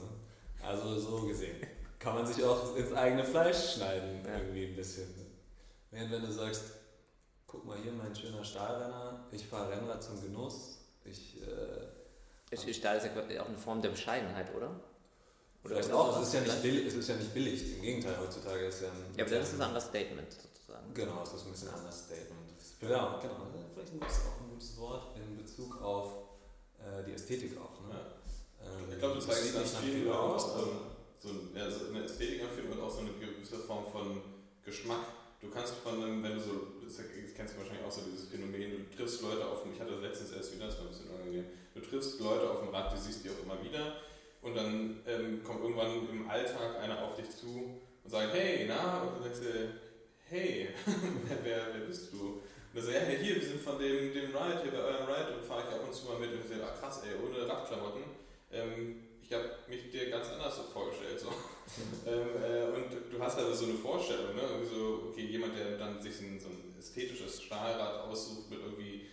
Also so gesehen kann man sich auch ins eigene Fleisch schneiden, Ja. irgendwie ein bisschen. Während wenn du sagst, guck mal hier, mein schöner Stahlrenner, ich fahre Rennrad zum Genuss, ich... Äh, Ich- Stahl ist ja auch eine Form der Bescheidenheit, oder? Vielleicht ist auch, das es ist, ja nicht billig, es ist ja nicht billig, im Gegenteil, heutzutage ist ja ein... Ja, aber das ist ein Understatement sozusagen. Genau, es ist ein bisschen ein anderes Statement. Ja, genau, vielleicht ein gutes, auch ein gutes Wort in Bezug auf äh, die Ästhetik auch. Ne? Ähm, Ich glaube, du das zeigst sieht ganz viel aus. So, aber- so, ein- ja, so eine Ästhetik empfinden und auch so eine gewisse Form von Geschmack. Du kannst von einem, wenn du so, das kennst du wahrscheinlich auch so dieses Phänomen, du triffst Leute auf dem, ich hatte das letztens erst wieder, das war ein bisschen unangenehm, du triffst Leute auf dem Rad, du siehst die auch immer wieder und dann ähm, kommt irgendwann im Alltag einer auf dich zu und sagt, hey, na, und du sagst dir, hey, wer, wer, bist du? Und er sagt, ja, hier, wir sind von dem, dem Ride, hier bei eurem Ride und fahre ich ab und zu mal mit und ich sage, ach krass, ey, ohne Radklamotten. Ähm, ich habe mich dir ganz anders so vorgestellt. So. ähm, äh, und du hast also so eine Vorstellung, ne? Irgendwie so, okay, jemand, der dann sich ein, so ein ästhetisches Stahlrad aussucht mit irgendwie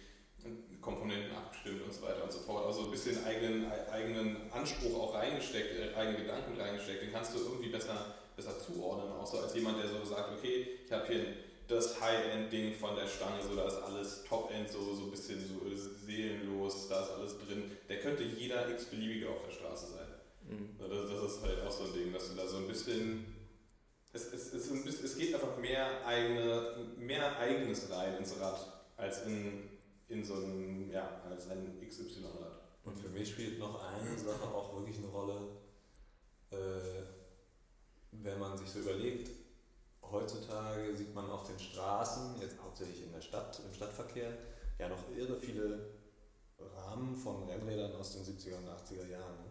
Komponenten abgestimmt und so weiter und so fort. Also ein bisschen eigenen, ei- eigenen Anspruch auch reingesteckt, äh, eigene Gedanken reingesteckt, den kannst du irgendwie besser, besser zuordnen, auch so als jemand, der so sagt, okay, ich habe hier das High-End-Ding von der Stange, so da ist alles Top-End, so, so ein bisschen so seelenlos, da ist alles drin. Der könnte jeder x-beliebige auf der Straße sein. Mhm. Das, das ist halt auch so ein Ding, dass du da so ein bisschen. Es, es, es, ein bisschen, es geht einfach mehr, eigene, mehr eigenes rein ins Rad, als in, in so ein, ja, als ein XY-Rad. Und für mich spielt noch eine Sache auch wirklich eine Rolle, äh, wenn man sich so überlegt, heutzutage sieht man auf den Straßen, jetzt hauptsächlich in der Stadt, im Stadtverkehr, ja noch irre viele Rahmen von Rennrädern aus den 70er und 80er Jahren. Ne?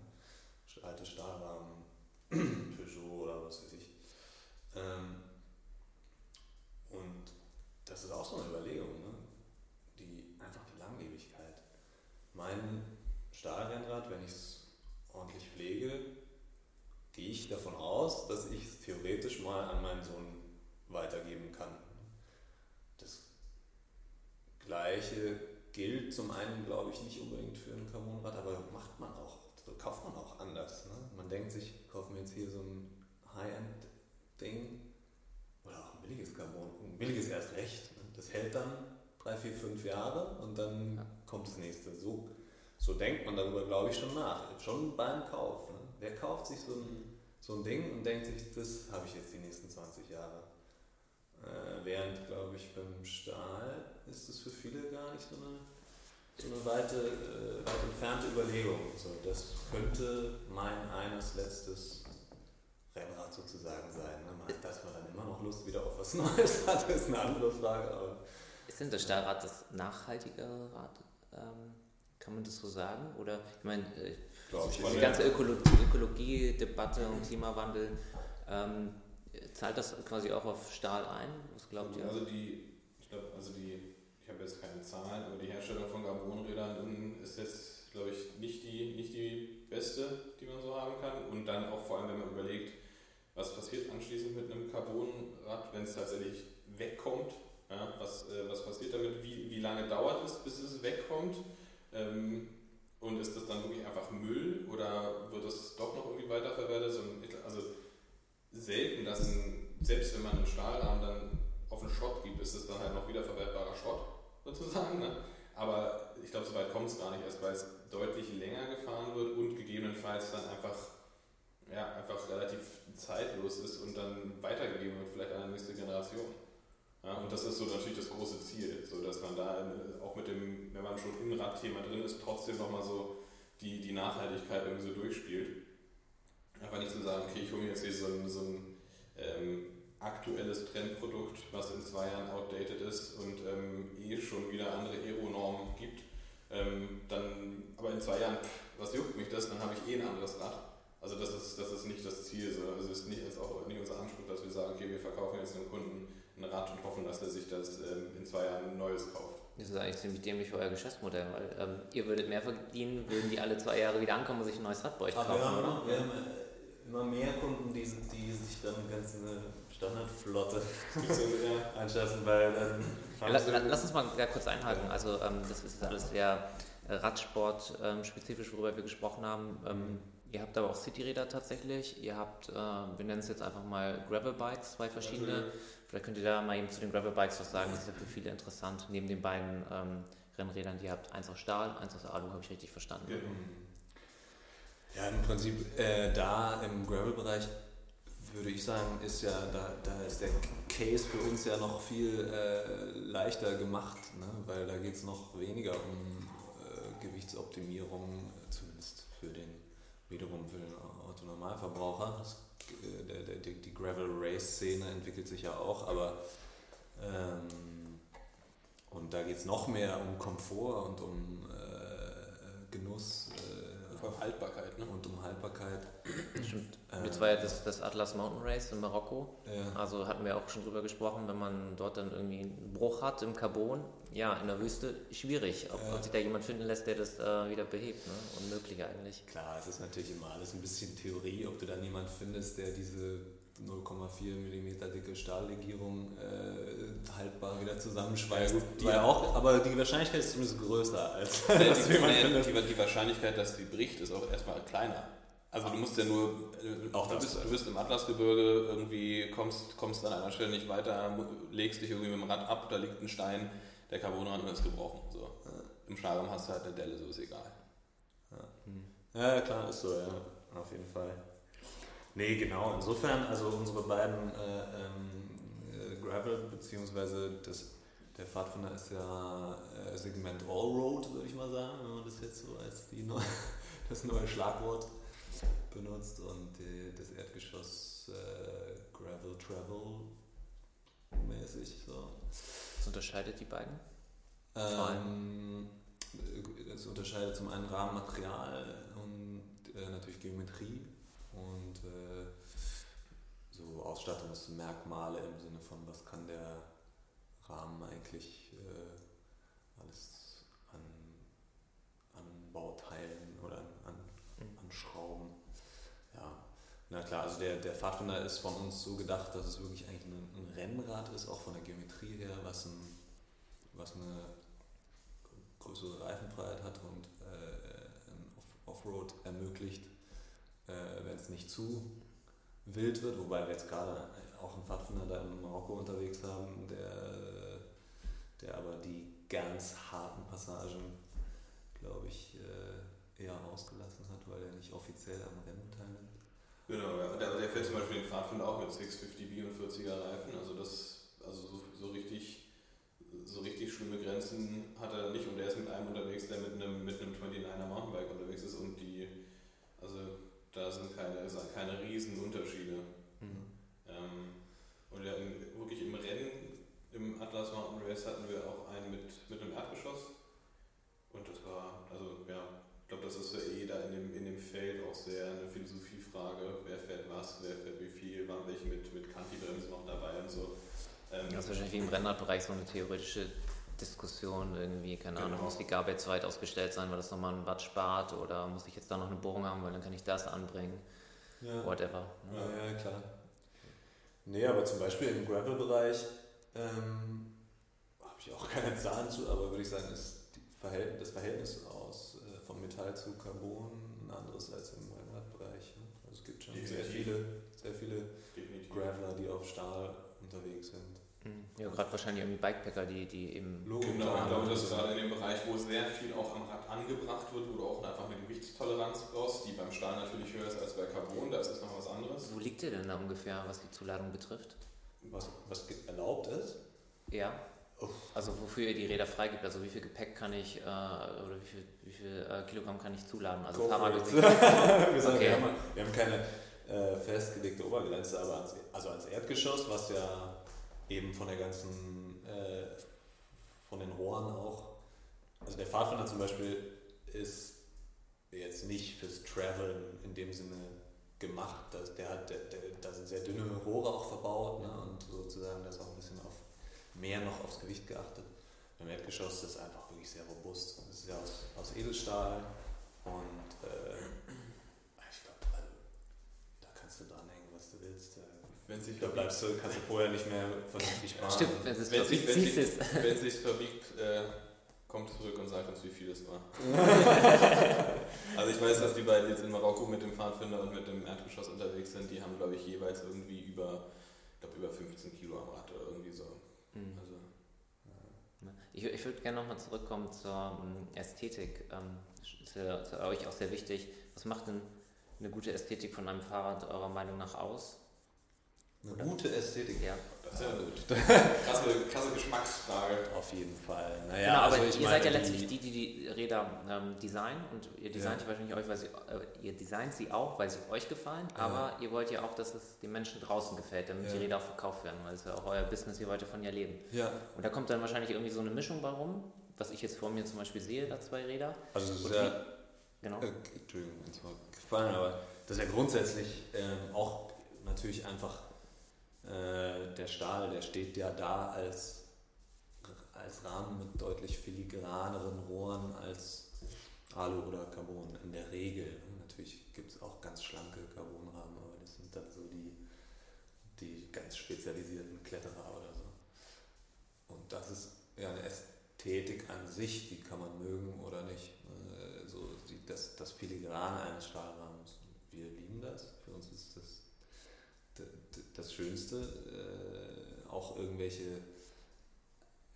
Alte Stahlrahmen, Peugeot oder was weiß ich. Ähm, und das ist auch so eine Überlegung, ne? die, einfach die Langlebigkeit. Mein Stahlrennrad, wenn ich es ordentlich pflege, gehe ich davon aus, dass ich es theoretisch mal an meinen Sohn weitergeben kann. Das Gleiche gilt zum einen, glaube ich, nicht unbedingt für ein Carbonrad, aber macht man auch, so kauft man auch anders. Ne? Man denkt sich, ich kaufe mir jetzt hier so ein High-End-Ding oder auch ein billiges Carbon, ein billiges erst recht. Ne? Das hält dann drei, vier, fünf Jahre und dann Ja. kommt das nächste. So, so denkt man darüber, glaube ich, schon nach. Schon beim Kauf. Ne? Wer kauft sich so ein, so ein Ding und denkt sich, das habe ich jetzt die nächsten 20 Jahre? Äh, während, glaube ich, beim Stahl ist es für viele gar nicht so eine, so eine weite, äh, weit entfernte Überlegung. So, das könnte mein eines letztes Nacht sozusagen sein. Ne? Dass man dann immer noch Lust wieder auf was Neues hat, ist eine andere Frage. Aber ist denn das Stahlrad das nachhaltigere Rad? Ähm, kann man das so sagen? Oder ich meine, äh, die ganze Ökologie-Debatte und Klimawandel, ähm, zahlt das quasi auch auf Stahl ein? Was glaubt ihr? Also die, ich glaube, also die, ich habe jetzt keine Zahlen, aber die Herstellung von Carbonrädern ist jetzt, glaube ich, nicht die, nicht die beste, die man so haben kann. Und dann auch vor allem, wenn man überlegt, was passiert anschließend mit einem Carbonrad, wenn es tatsächlich wegkommt. Ja, was, äh, was passiert damit? Wie, wie lange dauert es, bis es wegkommt? Ähm, und ist das dann wirklich einfach Müll oder wird es doch noch irgendwie weiterverwertet? Also selten, dass ein, selbst wenn man einen Stahlrahmen dann auf den Schrott gibt, ist es dann halt noch wiederverwertbarer Schrott sozusagen. Ne? Aber ich glaube, so weit kommt es gar nicht erst, weil es deutlich länger gefahren wird und gegebenenfalls dann einfach, ja, einfach relativ zeitlos ist und dann weitergegeben wird, vielleicht an die nächste Generation. Ja, und das ist so natürlich das große Ziel, so dass man da auch mit dem, wenn man schon im Radthema drin ist, trotzdem nochmal so die, die Nachhaltigkeit irgendwie so durchspielt. Einfach nicht zu sagen, okay, ich hole mir jetzt hier so ein, so ein ähm, aktuelles Trendprodukt, was in zwei Jahren outdated ist und ähm, eh schon wieder andere Aero-Normen gibt. Ähm, dann, aber in zwei Jahren, pff, was juckt mich das, dann habe ich eh ein anderes Rad. Also das ist, das ist nicht das Ziel. So. Also es ist, nicht, ist auch nicht unser Anspruch, dass wir sagen, okay, wir verkaufen jetzt dem Kunden ein Rad und hoffen, dass er sich das ähm, in zwei Jahren ein neues kauft. Das ist eigentlich ziemlich dämlich für euer Geschäftsmodell, weil ähm, ihr würdet mehr verdienen, würden die alle zwei Jahre wieder ankommen und sich ein neues Rad bei euch kaufen, wir haben, oder? Wir haben äh, immer mehr Kunden, die, die sich dann ganz eine Standardflotte anschaffen, weil dann ja, lass, lass, uns mal kurz einhaken. Ja. Also ähm, das ist alles sehr äh, Radsport-spezifisch, ähm, worüber wir gesprochen haben. Ihr habt aber auch Cityräder tatsächlich. Ihr habt, äh, wir nennen es jetzt einfach mal Gravel-Bikes, zwei verschiedene. Natürlich. Vielleicht könnt ihr da mal eben zu den Gravel-Bikes was sagen. Das ist ja für viele interessant. Neben den beiden ähm, Rennrädern, die ihr habt, eins aus Stahl, eins aus Alu, habe ich richtig verstanden. Genau. Ja, im Prinzip äh, da im Gravel-Bereich würde ich sagen, ist ja, da, da ist der Case für uns ja noch viel äh, leichter gemacht, ne? weil da geht es noch weniger um äh, Gewichtsoptimierung, zumindest für den, wiederum für den Autonormalverbraucher. Das äh, der, der, die, die Gravel-Race-Szene entwickelt sich ja auch, aber ähm, und da geht es noch mehr um Komfort und um äh, Genuss. Äh, Vor Haltbarkeit, ne? Und um Haltbarkeit. Stimmt. Ähm, Jetzt war ja das, das Atlas Mountain Race in Marokko. Ja. Also hatten wir auch schon drüber gesprochen, wenn man dort dann irgendwie einen Bruch hat im Carbon, ja, in der Wüste schwierig, ob, ja. ob sich da jemand finden lässt, der das äh, wieder behebt. Ne? Unmöglich eigentlich. Klar, es ist natürlich immer alles ein bisschen Theorie, ob du da niemanden findest, der diese 0,4 mm dicke Stahllegierung äh, haltbar wieder zusammenschweißt. Ja, die auch, aber die Wahrscheinlichkeit ist zumindest größer als ja, die, die, die, Wahrscheinlichkeit, dass sie bricht, ist auch erstmal kleiner. Also du musst ja nur, äh, auch du bist, du bist im Atlasgebirge, irgendwie kommst, kommst an einer Stelle nicht weiter, legst dich irgendwie mit dem Rad ab, da liegt ein Stein, der Carbonrand ist gebrochen. So. Ja. Im Stahlraum hast du halt eine Delle, so ist egal. Ja. Hm. ja, klar, ist so, ja. Auf jeden Fall. Nee, genau. Insofern, also unsere beiden äh, ähm, äh, Gravel, beziehungsweise das, der Pfadfinder ist ja äh, Segment Allroad, würde ich mal sagen, wenn man das jetzt so als die neue, das neue Schlagwort benutzt und die, das Erdgeschoss äh, Gravel Travel mäßig so. Was unterscheidet die beiden? Ähm, es unterscheidet zum einen Rahmenmaterial und äh, natürlich Geometrie und äh, so Ausstattungsmerkmale im Sinne von, was kann der Rahmen eigentlich äh, alles an, an Bauteilen oder an, an, an Schrauben. Ja, na klar, also der, der Pfadfinder ist von uns so gedacht, dass es wirklich eigentlich ein, ein Rennrad ist, auch von der Geometrie her, was, ein, was eine größere Reifenfreiheit hat und äh, Offroad ermöglicht, äh, wenn es nicht zu wild wird, wobei wir jetzt gerade auch einen Pfadfinder da in Marokko unterwegs haben, der, der aber die ganz harten Passagen, glaube ich, äh, eher ausgelassen hat, weil er nicht offiziell am Rennen teilnimmt. Genau, ja. Der, der fährt zum Beispiel den Pfadfinder auch mit 650B und 40er Reifen, also das, also so, so richtig so richtig schlimme Grenzen hat er nicht und er ist mit einem unterwegs, der mit einem, mit einem 29er Mountainbike unterwegs ist und die, da sind keine, sind keine Riesenunterschiede. Mhm. Ähm, und wir hatten wirklich im Rennen, im Atlas Mountain Race hatten wir auch einen mit, mit einem Erdgeschoss. Und das war, also ja, ich glaube, das ist für jeder in dem, in dem Feld auch sehr eine Philosophiefrage, wer fährt was, wer fährt wie viel, waren welche mit, mit Kantibremsen noch dabei und so. Ähm, das ist wahrscheinlich wie im Rennradbereich so eine theoretische Diskussion irgendwie, keine genau. Ahnung, muss die Gabel jetzt weit ausgestellt sein, weil das nochmal ein Watt spart oder muss ich jetzt da noch eine Bohrung haben, weil dann kann ich das anbringen. Ja. Whatever. Ne? Ja, ja, klar. Nee, aber zum Beispiel im Gravel-Bereich ähm, habe ich auch keine Zahlen zu, aber würde ich sagen, ist Verhältnis, das Verhältnis aus äh, vom Metall zu Carbon ein anderes als im Rennradbereich. Ne? Also es gibt schon Definitiv. sehr viele, sehr viele Graveler, die auf Stahl unterwegs sind. Ja, gerade wahrscheinlich irgendwie Bikepacker, die, die eben. Logo genau, ich glaube, das ist gerade in dem Bereich, wo sehr viel auch am Rad angebracht wird, wo du auch einfach eine Gewichtstoleranz brauchst, die beim Stahl natürlich höher ist als bei Carbon, da ist es noch was anderes. Wo liegt ihr denn da ungefähr, was die Zuladung betrifft? Was, was erlaubt ist? Ja. Also wofür ihr die Räder freigibt, also wie viel Gepäck kann ich äh, oder wie viel, wie viel äh, Kilogramm kann ich zuladen? Also Fahrradgewicht. wir, okay. wir, haben, wir haben keine äh, festgelegte Obergrenze, aber ans, also ans Erdgeschoss, was ja eben von der ganzen, äh, von den Rohren auch. Also der Pfadfinder zum Beispiel ist jetzt nicht fürs Traveln in dem Sinne gemacht. Der hat, der, der, da sind sehr dünne Rohre auch verbaut ne? und sozusagen da ist auch ein bisschen auf mehr noch aufs Gewicht geachtet. Beim Erdgeschoss ist es einfach wirklich sehr robust. Es ist ja aus, aus Edelstahl und äh, ich glaube, also, da kannst du dranhängen, was du willst. Wenn sich da bleibst du, kannst du vorher nicht mehr vernünftig fahren. Stimmt, wenn es sich verbiegt, wenn sich, wenn sich verbiegt äh, kommt zurück und sagt uns, wie viel es war. also ich weiß, dass die beiden jetzt in Marokko mit dem Pfadfinder und mit dem Erdgeschoss unterwegs sind. Die haben, glaube ich, jeweils irgendwie über, ich glaube, über 15 Kilo am Rad oder irgendwie so. Mhm. Also. Ich, ich würde gerne nochmal zurückkommen zur um, Ästhetik. Ähm, ist für euch auch sehr wichtig. Was macht denn eine gute Ästhetik von einem Fahrrad eurer Meinung nach aus? Eine Oder? gute Ästhetik. Ja. Das ist ja gut. krasse, krasse Geschmacksfrage. Auf jeden Fall. Naja, genau, aber also ihr seid ja letztlich die, die die Räder ähm, designen und ihr designt ja. wahrscheinlich euch, weil sie, äh, ihr designt sie auch, weil sie euch gefallen, ja. aber ihr wollt ja auch, dass es den Menschen draußen gefällt, damit ja. die Räder auch verkauft werden, weil es ja auch euer Business, ihr wollt ja leben. Ja. Und da kommt dann wahrscheinlich irgendwie so eine Mischung bei rum, was ich jetzt vor mir zum Beispiel sehe, da zwei Räder. Also das ist ja, genau. Äh, Entschuldigung, gefallen, aber das ist ja grundsätzlich ähm, auch natürlich einfach äh, der Stahl, der steht ja da als, als Rahmen mit deutlich filigraneren Rohren als Alu oder Carbon in der Regel. Natürlich gibt es auch ganz schlanke Carbonrahmen, aber das sind dann so die, die ganz spezialisierten Kletterer oder so. Und das ist ja eine Ästhetik an sich, die kann man mögen oder nicht. So die, das, das Filigrane eines Stahlrahmens. Wir lieben das. Für uns ist das das Schönste. Äh, auch irgendwelche,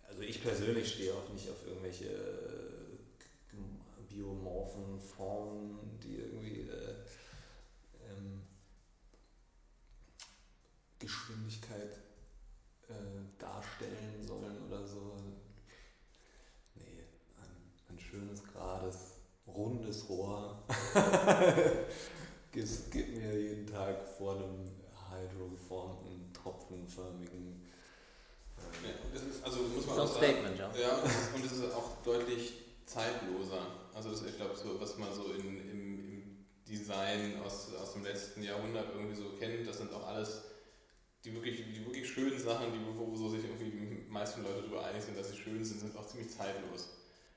also ich persönlich stehe auch nicht auf irgendwelche äh, biomorphen Formen, die irgendwie äh, ähm, Geschwindigkeit äh, darstellen sollen oder so. Nee, ein, ein schönes, gerades, rundes Rohr gibt mir jeden Tag vor einem hydrogeformten, tropfenförmigen. Äh, ja, das ist, also muss man auch sagen, Statement, ja. ja und es ist auch deutlich zeitloser. Also das, ich glaube, so, was man so in, im, im Design aus, aus dem letzten Jahrhundert irgendwie so kennt, das sind auch alles die wirklich, die wirklich schönen Sachen, die, wo, wo so sich irgendwie die meisten Leute darüber einig sind, dass sie schön sind, sind auch ziemlich zeitlos.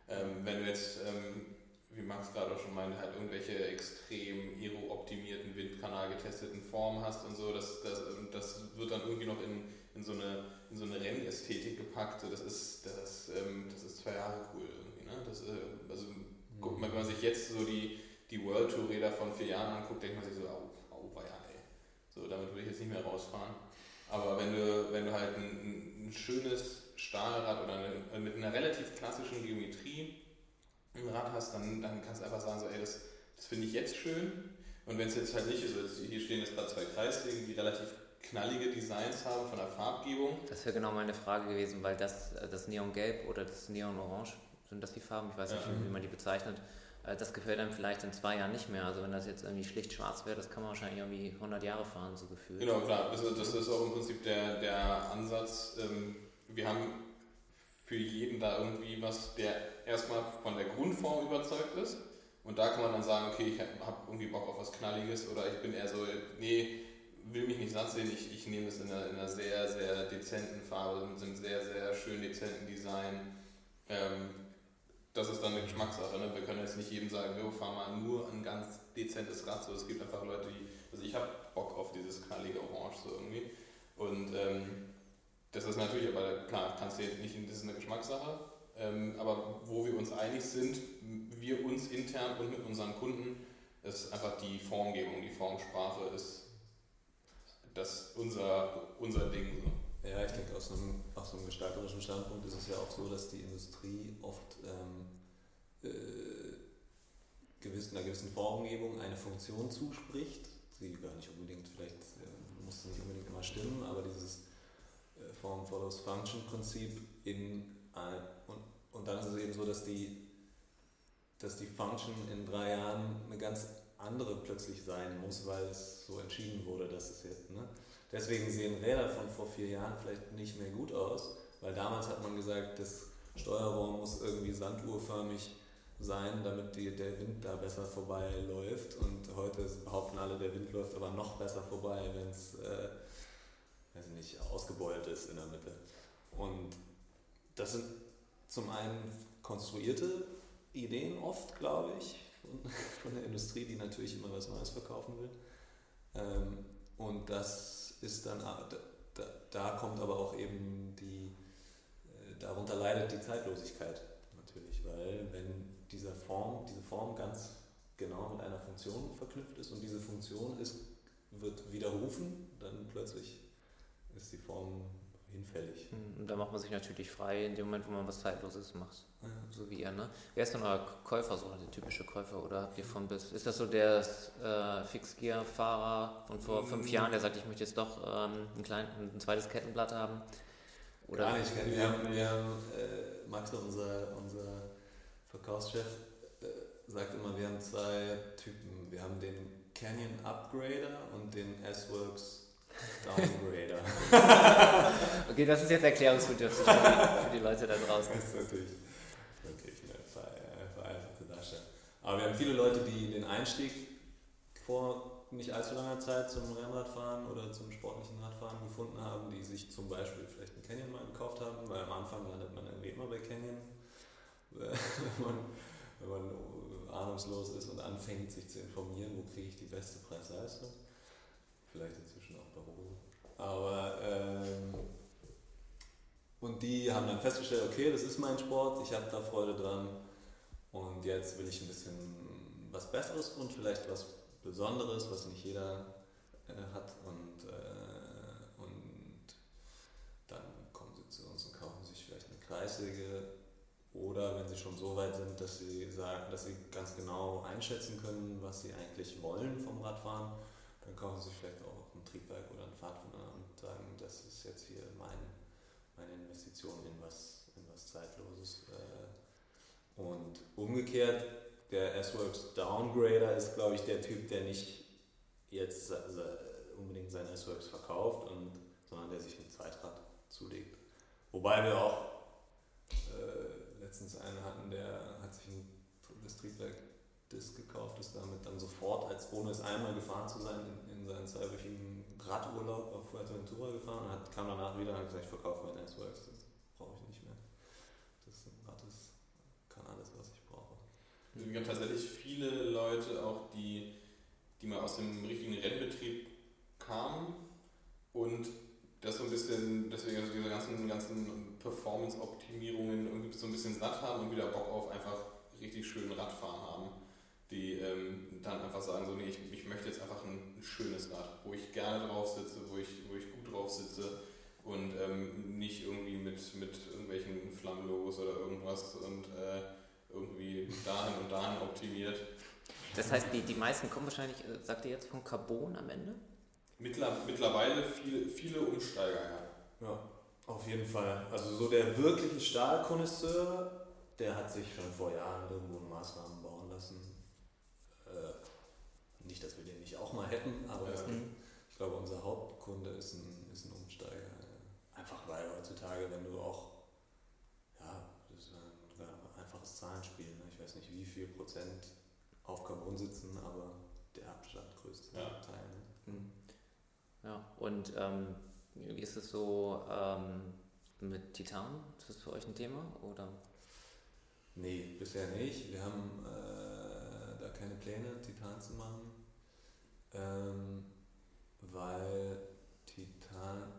Ähm, wenn du jetzt ähm, wie Max gerade auch schon meinte, halt irgendwelche extrem aero-optimierten, windkanal-getesteten Formen hast und so, das, das, das wird dann irgendwie noch in, in, so eine, in so eine Rennästhetik gepackt. Das, ist, das, ähm, das ist zwei Jahre cool irgendwie. Ne? Das, äh, also, guck mal, wenn man sich jetzt so die, die World Tour Räder von vier Jahren anguckt, denkt man sich so, au, au, ja, ey. So, damit würde ich jetzt nicht mehr rausfahren. Aber wenn du, wenn du halt ein, ein schönes Stahlrad oder eine, mit einer relativ klassischen Geometrie im Rad hast, dann, dann kannst du einfach sagen, so, ey, das, das finde ich jetzt schön. Und wenn es jetzt halt nicht ist, also hier stehen jetzt gerade zwei Kreiswegen, die relativ knallige Designs haben von der Farbgebung. Das wäre genau meine Frage gewesen, weil das, das Neongelb oder das Neon-Orange, sind das die Farben? Ich weiß nicht, ja. wie man die bezeichnet. Äh, das gefällt einem vielleicht in zwei Jahren nicht mehr. Also wenn das jetzt irgendwie schlicht schwarz wäre, das kann man wahrscheinlich irgendwie 100 Jahre fahren, so gefühlt. Genau, klar. Das ist, das ist auch im Prinzip der, der Ansatz. Ähm, wir haben für jeden da irgendwie was, der erstmal von der Grundform überzeugt ist. Und da kann man dann sagen, okay, ich habe irgendwie Bock auf was Knalliges oder ich bin eher so, nee, will mich nicht satt sehen, ich, ich nehme es in einer, in einer sehr, sehr dezenten Farbe, mit einem sehr, sehr schön dezenten Design. Ähm, das ist dann eine Geschmackssache. Ne? Wir können jetzt nicht jedem sagen, wir fahren mal nur ein ganz dezentes Rad. So, es gibt einfach Leute, die, also ich habe Bock auf dieses knallige Orange so irgendwie. Und ähm, das ist natürlich, aber klar, kannst du nicht, das ist eine Geschmackssache. Ähm, aber wo wir uns einig sind, wir uns intern und mit unseren Kunden, ist einfach die Formgebung, die Formsprache ist das unser, unser Ding. So. Ja, ich denke, aus einem, aus einem gestalterischen Standpunkt ist es ja auch so, dass die Industrie oft ähm, äh, gewiss, einer gewissen Formgebung eine Funktion zuspricht, die gar nicht unbedingt, vielleicht äh, muss nicht unbedingt immer stimmen, aber dieses Form follows Function Prinzip in ein, und, und dann ist es eben so, dass die, dass die Function in drei Jahren eine ganz andere plötzlich sein muss, weil es so entschieden wurde, dass es jetzt. Ne? Deswegen sehen Räder von vor vier Jahren vielleicht nicht mehr gut aus, weil damals hat man gesagt, das Steuerrohr muss irgendwie sanduhrförmig sein, damit die, der Wind da besser vorbeiläuft. Und heute behaupten alle, der Wind läuft aber noch besser vorbei, wenn es, äh, weiß nicht, ausgebeult ist in der Mitte. Und das sind zum einen konstruierte Ideen oft, glaube ich, von, von der Industrie, die natürlich immer was Neues verkaufen will. Ähm, und das ist dann, da, da, da kommt aber auch eben die, äh, darunter leidet die Zeitlosigkeit natürlich, weil wenn dieser Form, diese Form ganz genau mit einer Funktion verknüpft ist und diese Funktion ist, wird widerrufen, dann plötzlich ist die Form hinfällig. Hm, und da macht man sich natürlich frei in dem Moment, wo man was Zeitloses macht. Ja. So wie ihr, ne? Wer ist denn euer Käufer, so der typische Käufer? Oder habt ihr von bis? Ist das so der äh, Fixgear-Fahrer von vor fünf mhm. Jahren, der sagt, ich möchte jetzt doch ähm, ein, klein, ein zweites Kettenblatt haben? Oder Gar nicht. Wir haben, wir haben äh, Max, unser, unser Verkaufschef, äh, sagt immer, wir haben zwei Typen. Wir haben den Canyon Upgrader und den S-Works Downgrader. okay, das ist jetzt erklärungsbedürftig für die, für die Leute da draußen. Das ist natürlich wirklich eine vereinfachte Darstellung. Aber wir haben viele Leute, die den Einstieg vor nicht allzu langer Zeit zum Rennradfahren oder zum sportlichen Radfahren gefunden haben, die sich zum Beispiel vielleicht einen Canyon mal gekauft haben, weil am Anfang landet man irgendwie immer bei Canyon, wenn man, wenn man ahnungslos ist und anfängt sich zu informieren, wo kriege ich die beste Preis-Leistung. Vielleicht inzwischen. Aber ähm, und die haben dann festgestellt, okay, das ist mein Sport, ich habe da Freude dran. Und jetzt will ich ein bisschen was Besseres und vielleicht was Besonderes, was nicht jeder äh, hat. Und, äh, und dann kommen sie zu uns und kaufen sich vielleicht eine Kreissäge. Oder wenn sie schon so weit sind, dass sie sagen, dass sie ganz genau einschätzen können, was sie eigentlich wollen vom Radfahren, dann kaufen sie vielleicht auch ein Triebwerk oder ein und sagen, das ist jetzt hier mein, meine Investition in was, in was Zeitloses. Äh. Und umgekehrt, der S-Works Downgrader ist, glaube ich, der Typ, der nicht jetzt unbedingt sein S-Works verkauft, und, sondern der sich ein Zweitrad zulegt. Wobei wir auch äh, letztens einen hatten, der hat sich ein, Triebwerk Disc gekauft, ist damit dann sofort, als ohne es einmal gefahren zu sein, in, in seinen zweiwöchigen Radurlaub auf Fuerteventura gefahren und hat, kam danach wieder und hat gesagt, ich verkaufe mein S-Works, das brauche ich nicht mehr. Das Rad ist, kann alles, was ich brauche. Wir haben tatsächlich viele Leute auch, die, die mal aus dem richtigen Rennbetrieb kamen und das so ein bisschen, deswegen also diese ganzen, ganzen Performance-Optimierungen irgendwie so ein bisschen satt haben und wieder Bock auf einfach richtig schön Radfahren haben die ähm, dann einfach sagen, so, nee, ich, ich möchte jetzt einfach ein, ein, schönes Rad, wo ich gerne drauf sitze, wo ich, wo ich gut drauf sitze und ähm, nicht irgendwie mit, mit irgendwelchen Flammenlogos oder irgendwas und äh, irgendwie dahin und dahin optimiert. Das heißt, die, die meisten kommen wahrscheinlich, äh, sagt ihr jetzt, von Carbon am Ende? Mittler, mittlerweile viele, viele Umsteiger, ja. Ja, auf jeden Fall. Also so der wirkliche Stahlkonnoisseur, der hat sich schon vor Jahren irgendwo einen Maßrahmen bauen lassen nicht, dass wir den nicht auch mal hätten, aber ja. ich glaube, unser Hauptkunde ist ein, ist ein Umsteiger. Einfach weil heutzutage, wenn du auch ja, weiß nicht wie viel Prozent auf Carbon sitzen, aber der Abstand größte Ja. Teil. Ne? Hm. Ja, und ähm, wie ist es so ähm, mit Titan? Ist das für euch ein Thema? Oder? Nee, bisher nicht. Wir haben äh, da keine Pläne, Titan zu machen, ähm, weil Titan,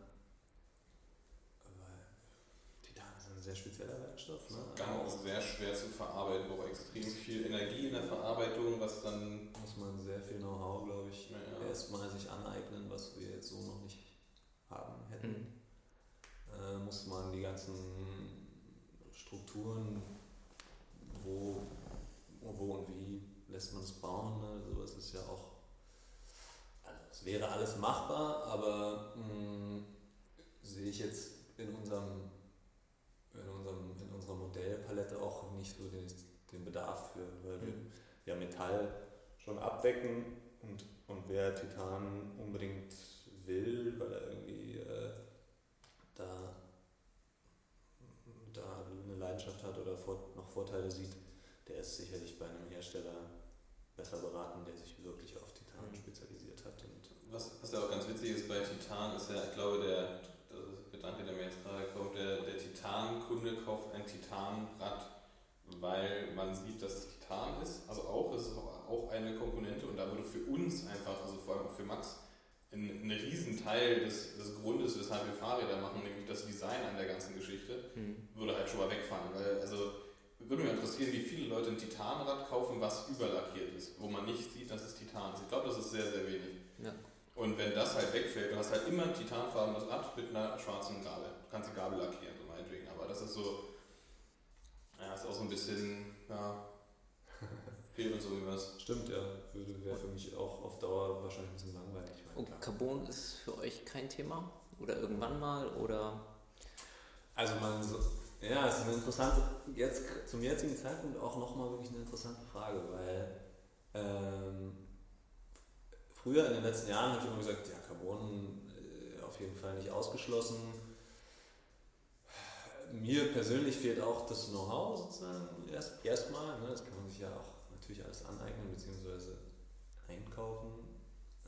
weil Titan ist ein sehr spezieller Werkstoff. Ne? Ganz sehr schwer zu verarbeiten, braucht extrem viel Energie in der Verarbeitung, was dann muss man sehr viel Know-how, glaube ich, Ja, erstmal sich aneignen, was wir jetzt so noch nicht haben hätten. Hm. Äh, muss man die ganzen Strukturen, wo, wo und wie lässt man es bauen, ne? sowas ist ja auch, wäre alles machbar, aber mh, sehe ich jetzt in unserem, in unserem, in unserer Modellpalette auch nicht so den, den Bedarf für, weil wir Hm. ja Metall schon abdecken und, und wer Titan unbedingt will, weil er irgendwie äh, da, da eine Leidenschaft hat oder vor, noch Vorteile sieht, der ist sicherlich bei einem Hersteller besser beraten, der sich wirklich auf Titan Mhm. spezialisiert hat. Was, was ja auch ganz witzig ist bei Titan, ist ja, ich glaube, der, Gedanke, der mir jetzt gerade kommt, der, der Titan-Kunde kauft ein Titanrad, weil man sieht, dass es Titan ist. Also auch, es ist auch, auch eine Komponente und da würde für uns einfach, also vor allem auch für Max, ein, ein Riesenteil des, des Grundes, weshalb wir Fahrräder machen, nämlich das Design an der ganzen Geschichte, Hm. würde halt schon mal wegfallen. Weil, also, würde mich interessieren, wie viele Leute ein Titanrad kaufen, was überlackiert ist, wo man nicht sieht, dass es Titan ist. Ich glaube, das ist sehr, sehr wenig. Ja. Und wenn das halt wegfällt, du hast halt immer ein titanfarbenes Rad mit einer schwarzen Gabel. Du kannst die Gabel lackieren, so meinetwegen. Aber das ist so, ja, ist auch so ein bisschen, ja, fehlt uns irgendwie was. stimmt, ja, würde wäre für mich auch auf Dauer wahrscheinlich ein bisschen langweilig. Und klar. Carbon ist für euch kein Thema? Oder irgendwann mal? Oder? Also man so, ja, es ist eine interessante, jetzt zum jetzigen Zeitpunkt auch nochmal wirklich eine interessante Frage, weil ähm, früher in den letzten Jahren habe ich immer gesagt, ja, Carbon äh, auf jeden Fall nicht ausgeschlossen. Mir persönlich fehlt auch das Know-how sozusagen erst erstmal. Ne? Das kann man sich ja auch natürlich alles aneignen bzw. einkaufen.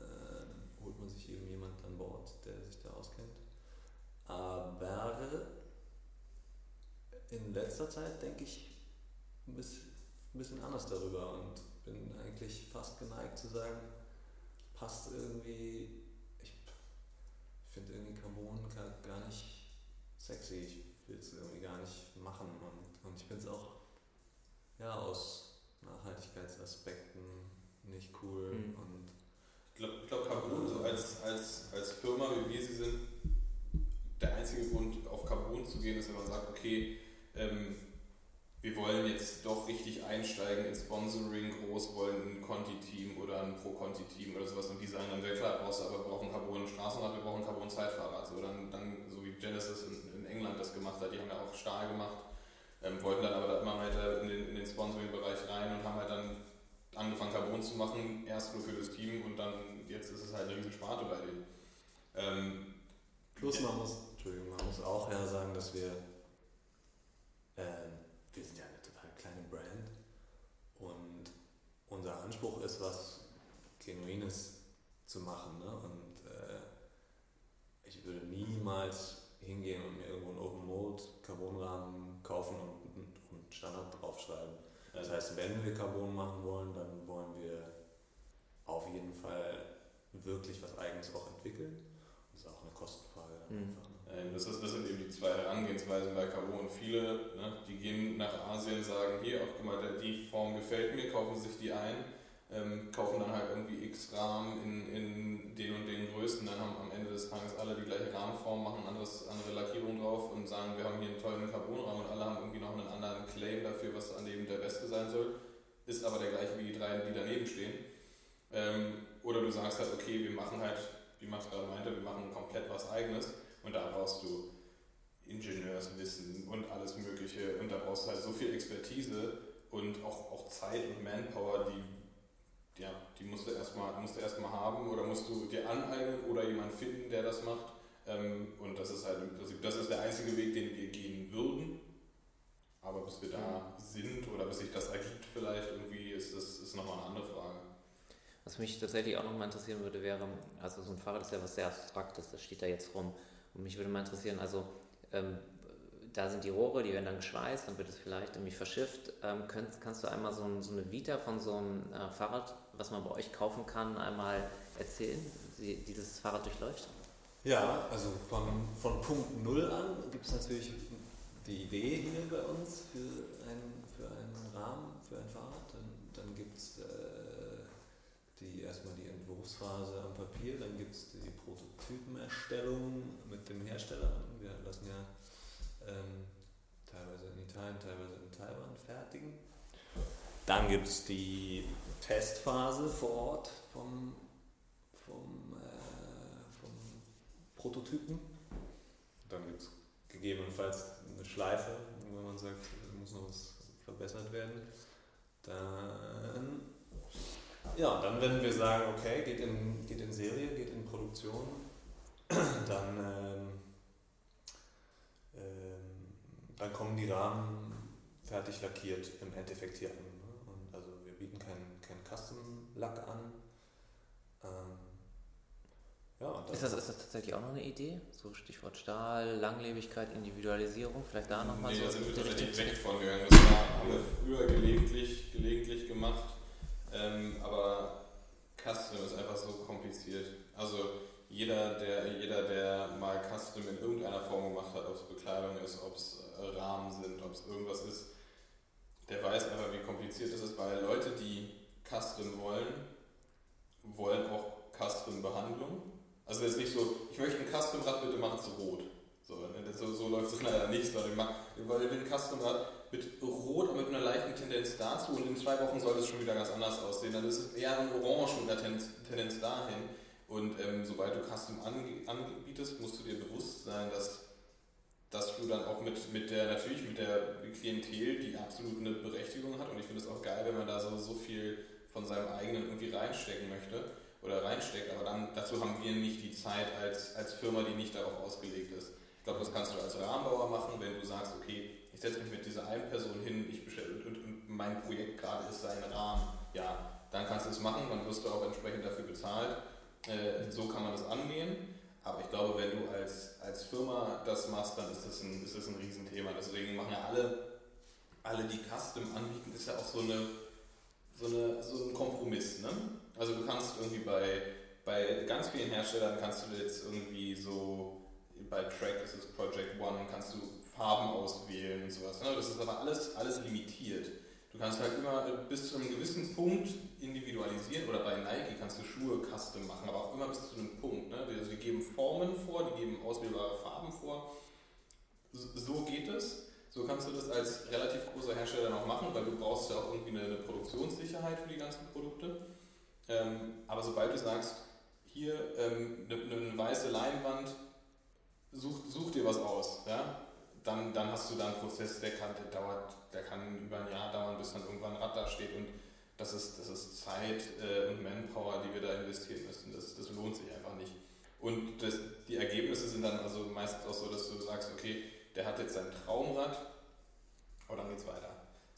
Ähm, holt man sich eben jemand an Bord, der sich da auskennt. Aber in letzter Zeit denke ich ein bisschen, ein bisschen anders darüber und bin eigentlich fast geneigt zu sagen, passt irgendwie, ich finde irgendwie Carbon gar, nicht sexy, ich will es irgendwie gar nicht machen und, und ich finde es auch ja, aus Nachhaltigkeitsaspekten nicht cool Mhm. und Ich glaube, glaub, Carbon so als, als, als Firma, wie wir sie sind, der einzige Grund, auf Carbon zu gehen, ist, wenn man sagt, okay, ähm, wir wollen jetzt doch richtig einsteigen in Sponsoring groß, wollen ein Conti-Team oder ein Pro-Conti-Team oder sowas und die sagen dann, ja klar, brauchst du aber wir brauchen Carbon Straßenrad, wir brauchen Carbon Zeitfahrrad. So, dann, dann, so wie Genesis in, in England das gemacht hat, die haben ja auch Stahl gemacht, ähm, wollten dann aber da immer weiter in den, in den Sponsoring-Bereich rein und haben halt dann angefangen Carbon zu machen, erst nur für das Team und dann jetzt ist es halt eine riesen Sparte bei denen. Ähm, Plus man muss, Entschuldigung, man muss auch ja sagen, dass wir, ähm, wir sind ja eine total kleine Brand und unser Anspruch ist, was Genuines zu machen. Ne? Und äh, ich würde niemals hingehen und mir irgendwo einen Open Mold Carbonrahmen kaufen und, und, und Standard draufschreiben. Das heißt, wenn wir Carbon machen wollen, dann wollen wir auf jeden Fall wirklich was Eigenes auch entwickeln. Das ist auch eine Kostenfrage. dann Mhm. Einfach, ne? Das, ist, das sind eben die zwei Herangehensweisen bei Carbon. Viele, ne, die gehen nach Asien, sagen, hier, auch guck mal, die Form gefällt mir, kaufen sich die ein, ähm, kaufen dann halt irgendwie x Rahmen in, in den und den Größen, dann haben am Ende des Tages alle die gleiche Rahmenform, machen anderes, andere Lackierung drauf und sagen, wir haben hier einen tollen Carbonrahmen und alle haben irgendwie noch einen anderen Claim dafür, was an dem der beste sein soll, ist aber der gleiche wie die drei, die daneben stehen. Ähm, oder du sagst halt, okay, wir machen halt, wie Max gerade meinte, wir machen komplett was Eigenes und da brauchst du Ingenieurswissen und alles Mögliche und da brauchst du halt so viel Expertise und auch, auch Zeit und Manpower, die, ja, die musst du erstmal musst du erstmal haben oder musst du dir aneignen oder jemanden finden, der das macht. Ähm, und das ist halt im Prinzip, das ist der einzige Weg, den wir gehen würden. Aber aber bis wir da sind oder bis sich das ergibt vielleicht irgendwie, ist das ist nochmal eine andere Frage. Was mich tatsächlich auch nochmal interessieren würde, wäre, also so ein Fahrrad ist ja was sehr Abstraktes, das steht da jetzt rum. Und mich würde mal interessieren, also ähm, da sind die Rohre, die werden dann geschweißt, dann wird es vielleicht irgendwie verschifft. Ähm, könnt, kannst du einmal so, ein, so, eine Vita von so einem äh, Fahrrad, was man bei euch kaufen kann, einmal erzählen, wie dieses Fahrrad durchläuft? Ja, also von, von Punkt Null an gibt es natürlich die Idee hier bei uns für einen, für einen Rahmen, für ein Fahrrad. Dann, dann gibt es äh, die, erstmal die Entwurfsphase am Papier, dann gibt es die Prototypenerstellung mit dem Hersteller. Wir lassen ja ähm, teilweise in Italien, teilweise in Taiwan fertigen. Dann gibt es die Testphase vor Ort vom, vom, äh, vom Prototypen. Dann gibt es gegebenenfalls eine Schleife, wo man sagt, muss noch was verbessert werden. Dann, ja, dann wenn wir sagen, okay, geht in, geht in Serie, geht in Produktion, dann ähm, dann kommen die Rahmen fertig lackiert im Endeffekt hier an. Ne? Und also wir bieten keinen kein Custom-Lack an. Ähm, ja, ist, das, ist das tatsächlich auch noch eine Idee? So Stichwort Stahl, Langlebigkeit, Individualisierung, vielleicht da nochmal nee, so? Nee, da sind wir tatsächlich weg von gegangen. Das war, haben wir früher gelegentlich, gelegentlich gemacht, ähm, aber Custom ist einfach so kompliziert. Also jeder der, jeder, der mal Custom in irgendeiner Form gemacht hat, ob es Bekleidung ist, ob es Rahmen sind, ob es irgendwas ist, der weiß einfach, wie kompliziert es ist, weil Leute, die Custom wollen, wollen auch Custom-Behandlung. Also es ist nicht so, ich möchte ein Custom-Rad, bitte mach es rot. So, ne, so, so läuft es leider nicht, sondern weil wir ein Custom-Rad mit rot und mit einer leichten Tendenz dazu und in zwei Wochen soll es schon wieder ganz anders aussehen. Dann ist es eher ein Orange mit einer Tendenz, Tendenz dahin. Und ähm, sobald du Custom anbietest, musst du dir bewusst sein, dass dass du dann auch mit, mit der, natürlich mit der Klientel, die absolut eine Berechtigung hat und ich finde es auch geil, wenn man da so, so viel von seinem eigenen irgendwie reinstecken möchte oder reinsteckt, aber dann dazu haben wir nicht die Zeit als, als Firma, die nicht darauf ausgelegt ist. Ich glaube, das kannst du als Rahmenbauer machen, wenn du sagst, okay, ich setze mich mit dieser einen Person hin, ich bestelle und, und mein Projekt gerade ist sein Rahmen, ja, dann kannst du es machen, dann wirst du auch entsprechend dafür bezahlt. Äh, so kann man das angehen. Aber ich glaube, wenn du als, als Firma das machst, dann ist das, ein, ist das ein Riesenthema. Deswegen machen ja alle, alle, die Custom anbieten, ist ja auch so, eine, so, eine, so ein Kompromiss. Ne? Also du kannst irgendwie bei, bei ganz vielen Herstellern kannst du jetzt irgendwie so, bei Track ist es Project One, kannst du Farben auswählen und sowas. Ne? Das ist aber alles, alles limitiert. Du kannst halt immer bis zu einem gewissen Punkt individualisieren oder bei Nike kannst du Schuhe custom machen, aber auch immer bis zu einem Punkt. Ne? Also die geben Formen vor, die geben auswählbare Farben vor. So geht es. So kannst du das als relativ großer Hersteller noch machen, weil du brauchst ja auch irgendwie eine, Produktionssicherheit für die ganzen Produkte. Ähm, aber sobald du sagst, hier ähm, eine, eine, weiße Leinwand, such, such dir was aus. Ja? Dann, dann hast du da einen Prozess, der kann, der dauert, der kann über ein Jahr dauern, bis dann irgendwann ein Rad da steht und das ist, das ist Zeit äh, und Manpower, die wir da investieren müssen. Das, das lohnt sich einfach nicht. Und das, die Ergebnisse sind dann also meistens auch so, dass du sagst, okay, der hat jetzt sein Traumrad, aber dann geht's weiter.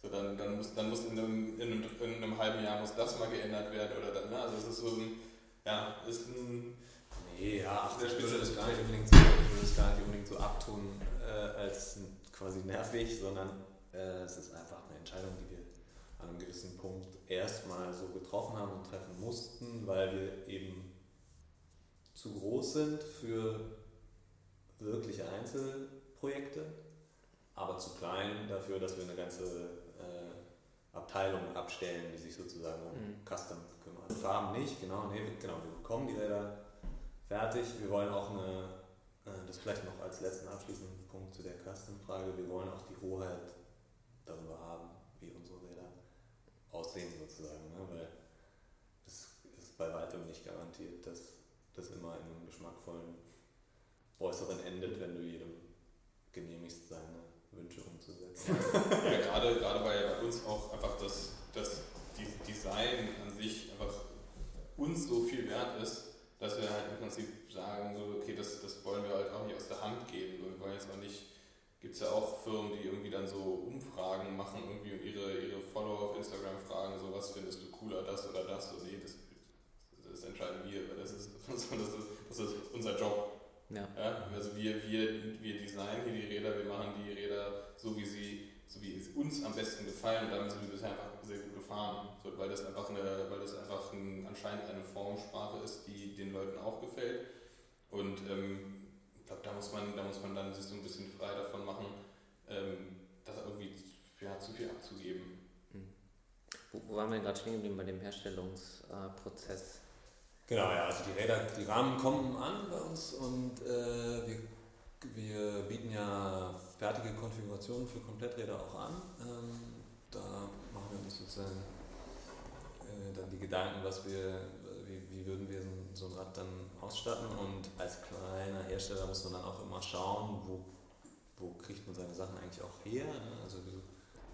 So, dann, dann muss, dann muss in, einem, in, einem, in einem halben Jahr muss das mal geändert werden oder dann, ne? also es ist so ein, ja, ist ein Nee, ja, ach, ich würde das gar nicht unbedingt so, ich würde das gar nicht unbedingt so abtun äh, als quasi nervig, sondern äh, es ist einfach eine Entscheidung, die wir an einem gewissen Punkt erstmal so getroffen haben und treffen mussten, weil wir eben zu groß sind für wirkliche Einzelprojekte, aber zu klein dafür, dass wir eine ganze äh, Abteilung abstellen, die sich sozusagen um mhm. Custom kümmert. Farben nicht, genau, nee, genau, wir bekommen die Räder fertig. Wir wollen auch eine, äh, das vielleicht noch als letzten abschließenden Punkt zu der Custom-Frage, wir wollen auch die Hoheit darüber haben, wie unsere Räder aussehen sozusagen, ne? weil es ist bei weitem nicht garantiert, dass das immer in einem geschmackvollen Äußeren endet, wenn du jedem genehmigst, seine Wünsche umzusetzen. ja, gerade, gerade bei uns auch einfach das, das Design an sich einfach uns so viel wert ist, dass wir halt im Prinzip sagen, so, okay, das, das wollen wir halt auch nicht aus der Hand geben. wir wollen jetzt auch nicht gibt es ja auch Firmen, die irgendwie dann so Umfragen machen irgendwie und ihre, ihre Follower auf Instagram fragen, so was findest du cooler, das oder das? Und nee, das, das entscheiden wir, weil das ist, das ist, das ist unser Job. Ja. ja. also wir, wir, wir designen hier die Räder, wir machen die Räder so, wie sie, so wie es uns am besten gefallen und damit sind wir bisher einfach sehr gut gefahren, so, weil das einfach, eine, weil das einfach ein, anscheinend eine Formsprache ist, die den Leuten auch gefällt. Und ähm, ich glaube, da muss man, da muss man dann sich so ein bisschen frei davon machen, ähm, das irgendwie ja, zu viel abzugeben. Hm. Wo, wo waren wir gerade stehen geblieben bei dem Herstellungsprozess? Genau, ja, also die Räder, die Rahmen kommen an bei uns und äh, wir, wir bieten ja fertige Konfigurationen für Kompletträder auch an. Ähm, da machen wir uns sozusagen äh, dann die Gedanken, was wir, wie, wie würden wir so ein Rad dann ausstatten und als kleiner Hersteller muss man dann auch immer schauen, wo, wo kriegt man seine Sachen eigentlich auch her. Ne? Also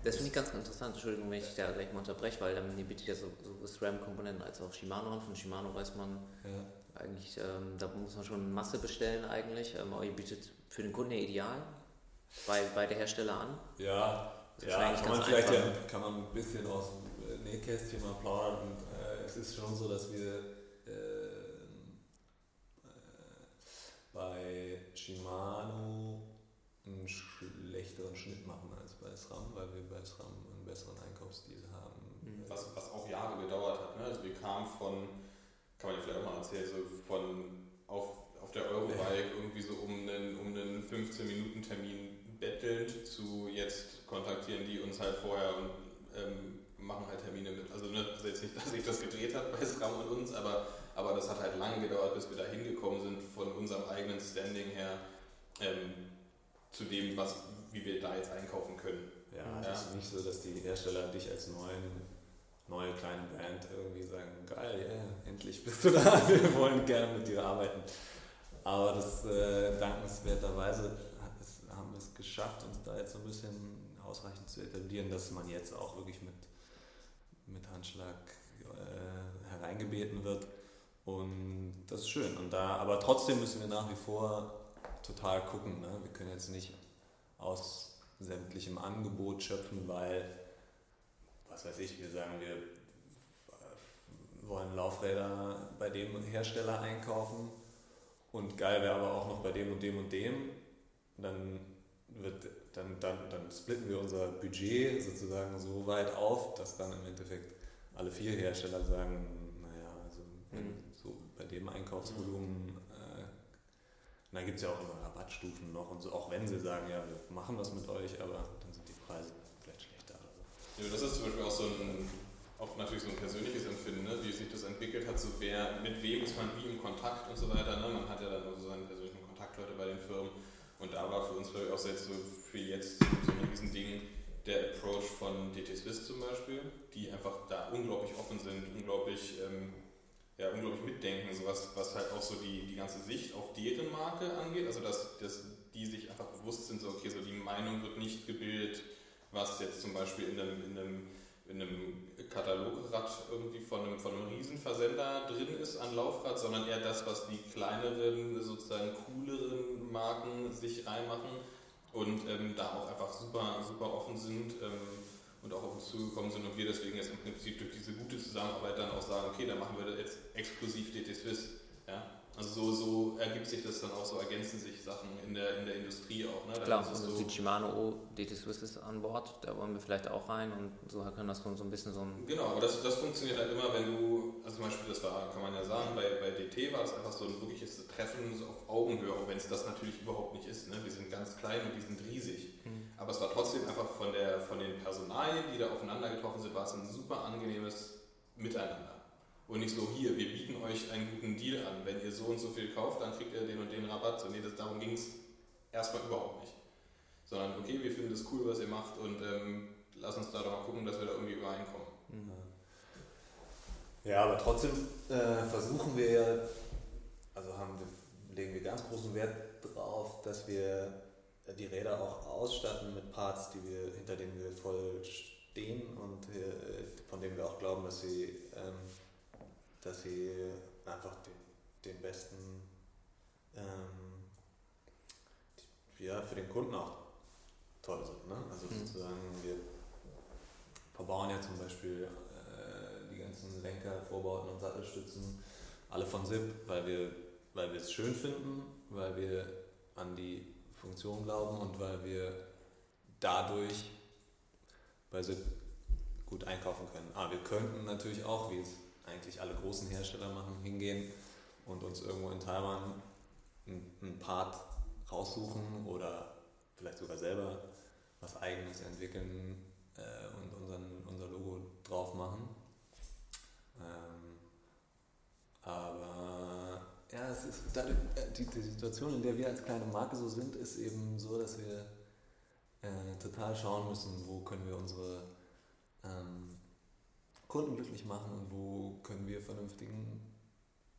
das finde ich ganz interessant, Entschuldigung, wenn ich da gleich mal unterbreche, weil die bietet ja so, so SRAM-Komponenten als auch Shimano an. Von Shimano weiß man ja. Eigentlich, ähm, da muss man schon Masse bestellen eigentlich, ähm, aber ihr bietet für den Kunden ja ideal bei, bei der Hersteller an. Ja, ja kann man vielleicht ja, kann man ein bisschen aus dem Nähkästchen mal plaudern. Und, äh, es ist schon so, dass wir äh, äh, bei Shimano einen schlechteren Schnitt machen als bei SRAM, weil wir bei SRAM einen besseren Einkaufsstil haben. Mhm. Was, was auch Jahre gedauert hat. Ne? Also wir kamen von, kann man ja vielleicht auch mal erzählen, so von auf, auf der Eurobike irgendwie so um einen, um einen 15-Minuten-Termin bettelnd zu jetzt kontaktieren die uns halt vorher und ähm, machen halt Termine mit. Also, ne, also jetzt nicht, dass sich das gedreht hat bei SRAM und uns, aber, aber das hat halt lange gedauert, bis wir da hingekommen sind von unserem eigenen Standing her. Ähm, zu dem, was, wie wir da jetzt einkaufen können. Ja, es ja. ist nicht so, dass die Hersteller dich als neuen, neue kleine Band irgendwie sagen, geil, yeah, endlich bist du da, wir wollen gerne mit dir arbeiten. Aber das äh, dankenswerterweise hat es, haben wir es geschafft, uns da jetzt so ein bisschen ausreichend zu etablieren, dass man jetzt auch wirklich mit, mit Handschlag äh, hereingebeten wird. Und das ist schön. Und da, aber trotzdem müssen wir nach wie vor total gucken. Ne? Wir können jetzt nicht aus sämtlichem Angebot schöpfen, weil, was weiß ich, wir sagen, wir wollen Laufräder bei dem Hersteller einkaufen und geil wäre aber auch noch bei dem und dem und dem. Dann, wird, dann, dann, dann splitten wir unser Budget sozusagen so weit auf, dass dann im Endeffekt alle vier Hersteller sagen, naja, also mhm. so bei dem Einkaufsvolumen und dann gibt es ja auch immer Rabattstufen noch und so, auch wenn sie sagen, ja, wir machen das mit euch, aber dann sind die Preise vielleicht schlechter oder so. Ja, das ist zum Beispiel auch so ein, auch natürlich so ein persönliches Empfinden, ne? wie sich das entwickelt hat, so wer, mit wem ist man wie im Kontakt und so weiter. Ne? Man hat ja dann so seine persönlichen Kontaktleute bei den Firmen. Und da war für uns glaube ich auch jetzt so für jetzt so ein Riesending der Approach von DT Swiss zum Beispiel, die einfach da unglaublich offen sind, unglaublich ähm, ja, unglaublich mitdenken, so was, was halt auch so die, die ganze Sicht auf deren Marke angeht. Also dass, dass die sich einfach bewusst sind, so okay, so die Meinung wird nicht gebildet, was jetzt zum Beispiel in einem, in einem, in einem Katalograd irgendwie von einem, von einem Riesenversender drin ist an Laufrad, sondern eher das, was die kleineren, sozusagen cooleren Marken sich reinmachen und ähm, da auch einfach super, super offen sind. Ähm, und auch auf uns zugekommen sind und wir deswegen jetzt im Prinzip durch diese gute Zusammenarbeit dann auch sagen, okay, dann machen wir das jetzt exklusiv DT Swiss. Ja? Also so, so ergibt sich das dann auch, so ergänzen sich Sachen in der, in der Industrie auch. Ne? Klar, also so die Shimano DT Swiss ist an Bord, da wollen wir vielleicht auch rein und so können das so ein bisschen so ein... Genau, aber das, das funktioniert halt immer, wenn du, also zum Beispiel, das war, kann man ja sagen, bei, bei DT war es einfach so ein wirkliches Treffen so auf Augenhöhe, auch wenn es das natürlich überhaupt nicht ist. Ne? Wir sind ganz klein und die sind riesig. Mhm. Aber es war trotzdem einfach von, der, von den Personalien, die da aufeinander getroffen sind, war es ein super angenehmes Miteinander. Und nicht so, hier, wir bieten euch einen guten Deal an. Wenn ihr so und so viel kauft, dann kriegt ihr den und den Rabatt. So, nee, das, darum ging es erstmal überhaupt nicht. Sondern, okay, wir finden das cool, was ihr macht und ähm, lass uns da doch mal gucken, dass wir da irgendwie übereinkommen. Mhm. Ja, aber trotzdem äh, versuchen wir ja, also haben wir, legen wir ganz großen Wert darauf, dass wir die Räder auch ausstatten mit Parts, die wir, hinter denen wir voll stehen und äh, von denen wir auch glauben, dass sie ähm, dass sie einfach den, den besten, ähm, ja, für den Kunden auch toll sind. Ne? Also mhm. sozusagen, wir verbauen ja zum Beispiel äh, die ganzen Lenker, Vorbauten und Sattelstützen alle von SIP, weil wir, weil wir es schön finden, weil wir an die Funktion glauben und weil wir dadurch bei SIP gut einkaufen können. Aber wir könnten natürlich auch, wie es eigentlich alle großen Hersteller machen, hingehen und uns irgendwo in Taiwan einen Part raussuchen oder vielleicht sogar selber was Eigenes entwickeln äh, und unseren, unser Logo drauf machen. Ähm, aber ja, es ist dadurch, äh, die, die, Situation, in der wir als kleine Marke so sind, ist eben so, dass wir äh, total schauen müssen, wo können wir unsere ähm, Kunden glücklich machen und wo können wir vernünftigen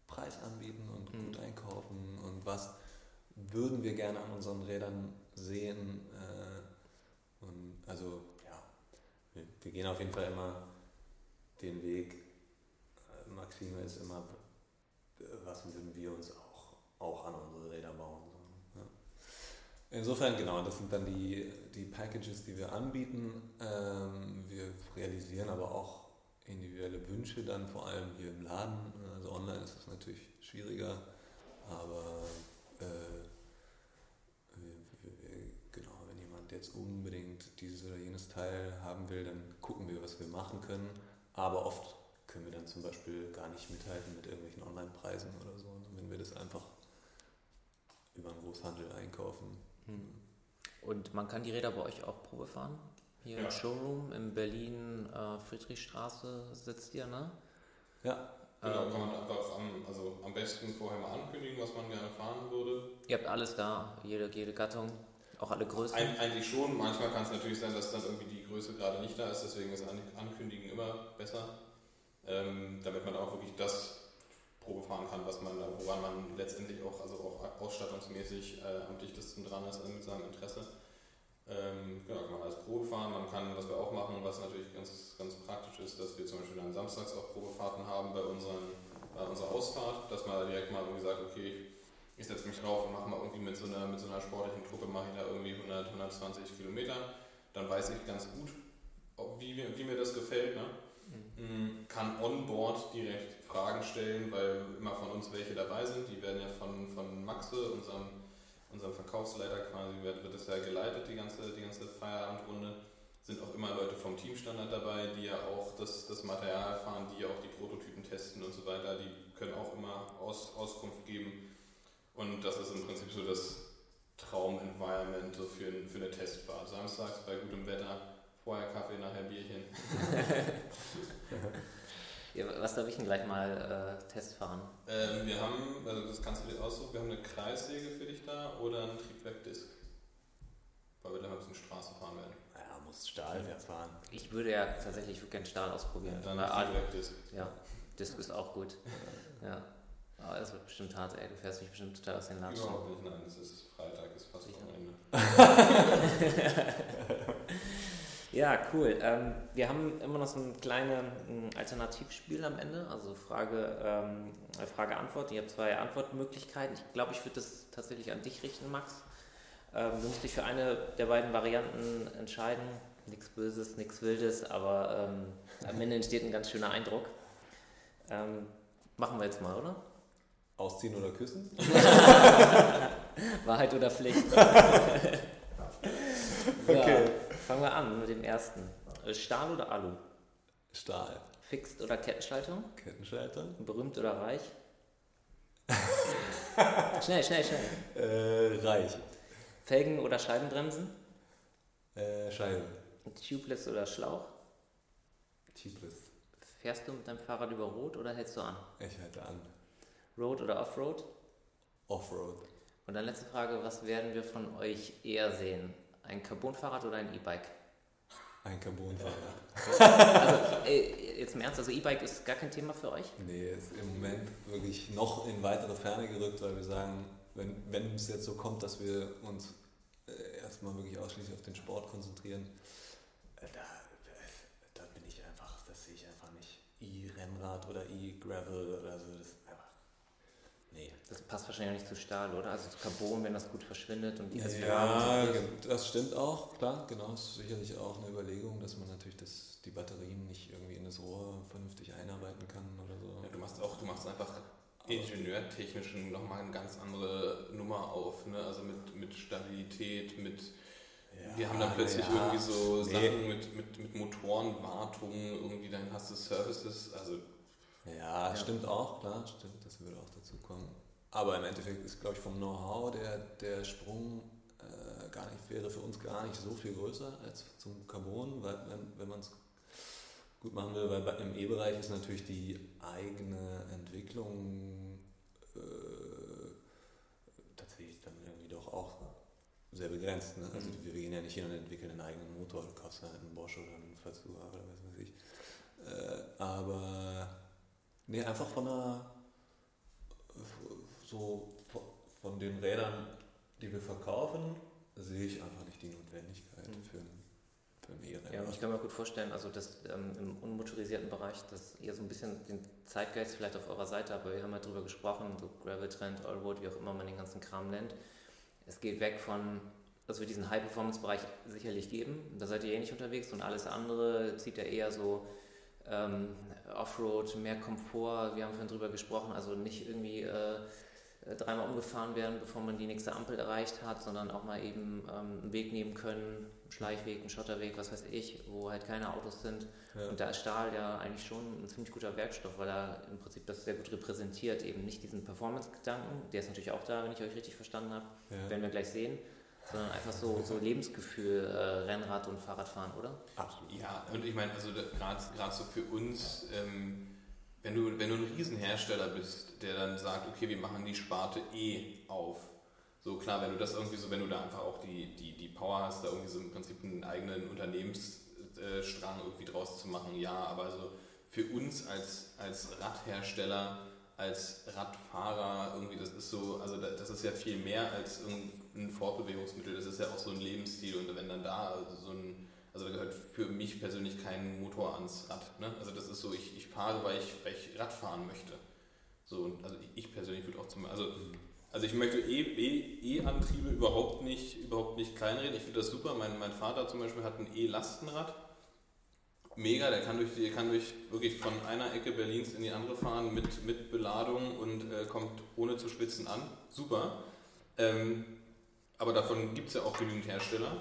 Preis anbieten und mhm. gut einkaufen und was würden wir gerne an unseren Rädern sehen. Äh, und also ja, wir, wir, gehen auf jeden Fall immer den Weg. Äh, Maxime ist immer, was würden wir uns auch, auch an unsere Räder bauen. So, ja. Insofern, genau, das sind dann die, die Packages, die wir anbieten. Ähm, wir realisieren aber auch individuelle Wünsche dann vor allem hier im Laden. Also online ist das natürlich schwieriger, aber äh, genau, wenn jemand jetzt unbedingt dieses oder jenes Teil haben will, dann gucken wir, was wir machen können. Aber oft können wir dann zum Beispiel gar nicht mithalten mit irgendwelchen Online-Preisen oder so, wenn wir das einfach über einen Großhandel einkaufen. Hm. Und man kann die Räder bei euch auch Probe fahren? Hier ja. im Showroom in Berlin, äh, Friedrichstraße sitzt ihr, ne? Ja. Genau, ähm, kann man einfach am, also am besten vorher mal ankündigen, was man gerne fahren würde. Ihr habt alles da, jede, jede Gattung, auch alle Größen? Ein, eigentlich schon. Manchmal kann es natürlich sein, dass dann irgendwie die Größe gerade nicht da ist, deswegen ist Ankündigen immer besser, ähm, damit man auch wirklich das Probe fahren kann, was man, woran man letztendlich auch, also auch ausstattungsmäßig äh, am dichtesten dran ist mit seinem Interesse. Ähm, genau, kann man als Probe fahren. Man kann, was wir auch machen, was natürlich ganz, ganz praktisch ist, dass wir zum Beispiel dann samstags auch Probefahrten haben bei, unseren, bei unserer Ausfahrt, dass man direkt mal irgendwie sagt, okay, ich setze mich drauf und mache mal irgendwie mit so, einer, mit so einer sportlichen Truppe, mache ich da irgendwie 100, 120 Kilometer. Dann weiß ich ganz gut, wie, wie mir das gefällt. Ne? Mhm. Kann on-board direkt Fragen stellen, weil immer von uns welche dabei sind. Die werden ja von, von Maxe, unserem unserem Verkaufsleiter quasi wird, wird das ja geleitet, die ganze, die ganze Feierabendrunde. Sind auch immer Leute vom Teamstandard dabei, die ja auch das, das Material fahren, die ja auch die Prototypen testen und so weiter. Die können auch immer Aus, Auskunft geben. Und das ist im Prinzip so das Traum-Environment so für, für eine Testfahrt. Samstags bei gutem Wetter, vorher Kaffee, nachher Bierchen. Was darf ich denn gleich mal äh, Test fahren? Ähm, wir haben, also das kannst du dir aussuchen, wir haben eine Kreissäge für dich da oder einen Triebwerkdisk. Weil wir da ein bisschen Straße fahren werden. Ja, muss Stahl ja fahren. Ich würde ja tatsächlich gerne Stahl ausprobieren. Ja, dann Triebwerkdisk. Ja, Disk ist auch gut. ja. Aber es wird bestimmt hart, ey. Du fährst mich bestimmt total aus den Latschen. Überhaupt nicht, nein. Es ist Freitag, ist fast Wochenende. Ja, cool. Ähm, wir haben immer noch so ein kleines Alternativspiel am Ende, also Frage, ähm, Frage Antwort. Ihr habt zwei Antwortmöglichkeiten. Ich glaube, ich würde das tatsächlich an dich richten, Max. Ähm, du musst dich für eine der beiden Varianten entscheiden. Nichts Böses, nichts Wildes, aber ähm, am Ende entsteht ein ganz schöner Eindruck. Ähm, machen wir jetzt mal, oder? Ausziehen oder küssen? Wahrheit oder Pflicht? okay. Fangen wir an mit dem ersten. Äh, Stahl oder Alu? Stahl. Fixed oder Kettenschaltung? Kettenschaltung. Berühmt oder reich? schnell, schnell, schnell. Äh, reich. Felgen oder Scheibenbremsen? Äh, Scheiben. Tubeless oder Schlauch? Tubeless. Fährst du mit deinem Fahrrad über Rot oder hältst du an? Ich halte an. Road oder Offroad? Offroad. Und dann letzte Frage, was werden wir von euch eher sehen? Ein Carbon-Fahrrad oder ein E-Bike? Ein Carbon-Fahrrad. also, äh, jetzt im Ernst, also E-Bike ist gar kein Thema für euch? Nee, ist im Moment wirklich noch in weitere Ferne gerückt, weil wir sagen, wenn, wenn es jetzt so kommt, dass wir uns äh, erstmal wirklich ausschließlich auf den Sport konzentrieren, äh, da, da bin ich einfach, das sehe ich einfach nicht. E-Rennrad oder E-Gravel oder so, das. Das passt wahrscheinlich auch nicht zu Stahl, oder? Also zu Carbon, wenn das gut verschwindet und die Ja, das stimmt auch, klar, genau. Das ist sicherlich auch eine Überlegung, dass man natürlich das, die Batterien nicht irgendwie in das Rohr vernünftig einarbeiten kann oder so. Ja, du machst auch, du machst einfach ingenieurtechnisch nochmal eine ganz andere Nummer auf, ne? Also mit, mit Stabilität, mit Ja, wir haben dann plötzlich ja. irgendwie so Nee. Sachen mit, mit, mit Motorenwartung, irgendwie dann hast du Services, also Ja, Ja. stimmt auch, klar, stimmt, das würde auch dazu kommen. Aber im Endeffekt ist, glaube ich, vom Know-how der, der Sprung äh, gar nicht, wäre für uns gar nicht so viel größer als zum Carbon, weil wenn, wenn man es gut machen will, weil im E-Bereich ist natürlich die eigene Entwicklung äh, tatsächlich dann irgendwie doch auch sehr begrenzt. Ne? Also wir gehen ja nicht hin und entwickeln einen eigenen Motor, du kaufst halt einen Bosch oder einen Fazua oder was weiß ich. Äh, aber nee, einfach von der so von den Rädern, die wir verkaufen, sehe ich einfach nicht die Notwendigkeit Mhm. für ein, für ein E-Rennrad. Ja, ich kann mir gut vorstellen, also dass ähm, im unmotorisierten Bereich, dass ihr so ein bisschen den Zeitgeist vielleicht auf eurer Seite habt, aber wir haben ja drüber gesprochen, so Gravel-Trend, Allroad, wie auch immer man den ganzen Kram nennt. Es geht weg von, also wir diesen High-Performance-Bereich sicherlich geben, da seid ihr eh nicht unterwegs und alles andere zieht ja eher so ähm, Offroad, mehr Komfort, wir haben vorhin drüber gesprochen, also nicht irgendwie äh, dreimal umgefahren werden, bevor man die nächste Ampel erreicht hat, sondern auch mal eben ähm, einen Weg nehmen können, einen Schleichweg, einen Schotterweg, was weiß ich, wo halt keine Autos sind. Ja. Und da ist Stahl ja eigentlich schon ein ziemlich guter Werkstoff, weil er im Prinzip das sehr gut repräsentiert, eben nicht diesen Performance-Gedanken, der ist natürlich auch da, wenn ich euch richtig verstanden habe, Ja. werden wir gleich sehen, sondern einfach so, so Lebensgefühl, äh, Rennrad und Fahrradfahren, oder? Absolut. Ja, und ich meine, also gerade so für uns, ähm, wenn, du, wenn du ein Riesenhersteller bist, der dann sagt, okay, wir machen die Sparte E auf. So klar, wenn du das irgendwie so, wenn du da einfach auch die, die, die Power hast, da irgendwie so im Prinzip einen eigenen Unternehmensstrang irgendwie draus zu machen, ja, aber so für uns als, als Radhersteller, als Radfahrer, irgendwie, das ist so, also da- das ist ja viel mehr als irgendein Fortbewegungsmittel, das ist ja auch so ein Lebensstil und wenn dann da so ein, also da gehört für mich persönlich kein Motor ans Rad, ne? also das ist so, ich, ich fahre, weil ich, weil ich Rad fahren möchte. So, und also ich, ich persönlich würde auch zum, also also ich möchte E- E- E-Antriebe überhaupt nicht, überhaupt nicht kleinreden. Ich finde das super. Mein, mein Vater zum Beispiel hat ein E-Lastenrad. Mega, der kann durch, der kann durch wirklich von einer Ecke Berlins in die andere fahren mit, mit Beladung und äh, kommt ohne zu schwitzen an. Super. Ähm, aber davon gibt es ja auch genügend Hersteller.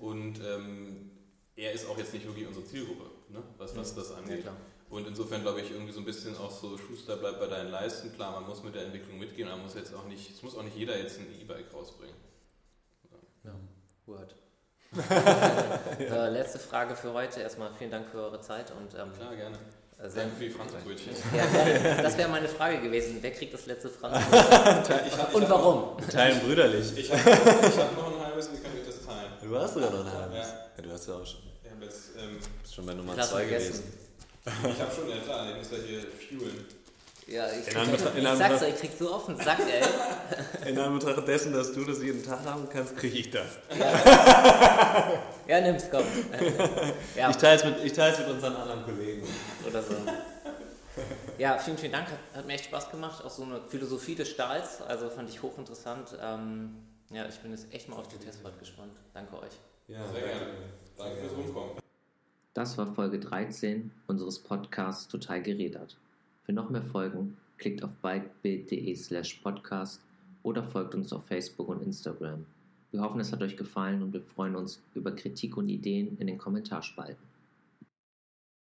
Und ähm, er ist auch jetzt nicht wirklich unsere Zielgruppe, ne? was, was das angeht. klar. Und insofern glaube ich irgendwie so ein bisschen auch so, Schuster bleibt bei deinen Leisten. Klar, man muss mit der Entwicklung mitgehen, aber man muss jetzt auch nicht, es muss auch nicht jeder jetzt ein E-Bike rausbringen. Ja, Word. äh, letzte Frage für heute. Erstmal vielen Dank für eure Zeit und ähm, Klar, gerne. Sehr- Danke für die Franzbrötchen. Ja, das wäre meine Frage gewesen. Wer kriegt das letzte Franzbrötchen? Und warum? Teilen brüderlich. Ich habe ich hab noch ein halbes, wie kann ich das teilen? Du hast sogar noch ein halbes. Ja. Ja, du hast ja auch schon. Ich habe jetzt, ähm, bist schon bei Nummer Klasse 2 gegessen. gewesen. ich habe schon, ja klar, ich muss ja hier fuelen. Ja, ich, In Anbetracht- in ich sag's euch, ich krieg so auf den Sack, ey. In Anbetracht dessen, dass du das jeden Tag haben kannst, kriege ich das. Ja, nimm's, komm. Ja, Ich teile es mit, ich teil's mit unseren anderen Kollegen. oder so. Ja, vielen, vielen Dank. Hat, hat mir echt Spaß gemacht. Auch so eine Philosophie des Stahls. Also fand ich hochinteressant. Ähm, ja, ich bin jetzt echt mal auf die Testfahrt gespannt. Danke euch. Ja, Sehr gerne. Danke fürs Rumkommen. Das war Folge 13 unseres Podcasts Total gerädert. Für noch mehr Folgen klickt auf bikebild.de slash podcast oder folgt uns auf Facebook und Instagram. Wir hoffen, es hat euch gefallen und wir freuen uns über Kritik und Ideen in den Kommentarspalten.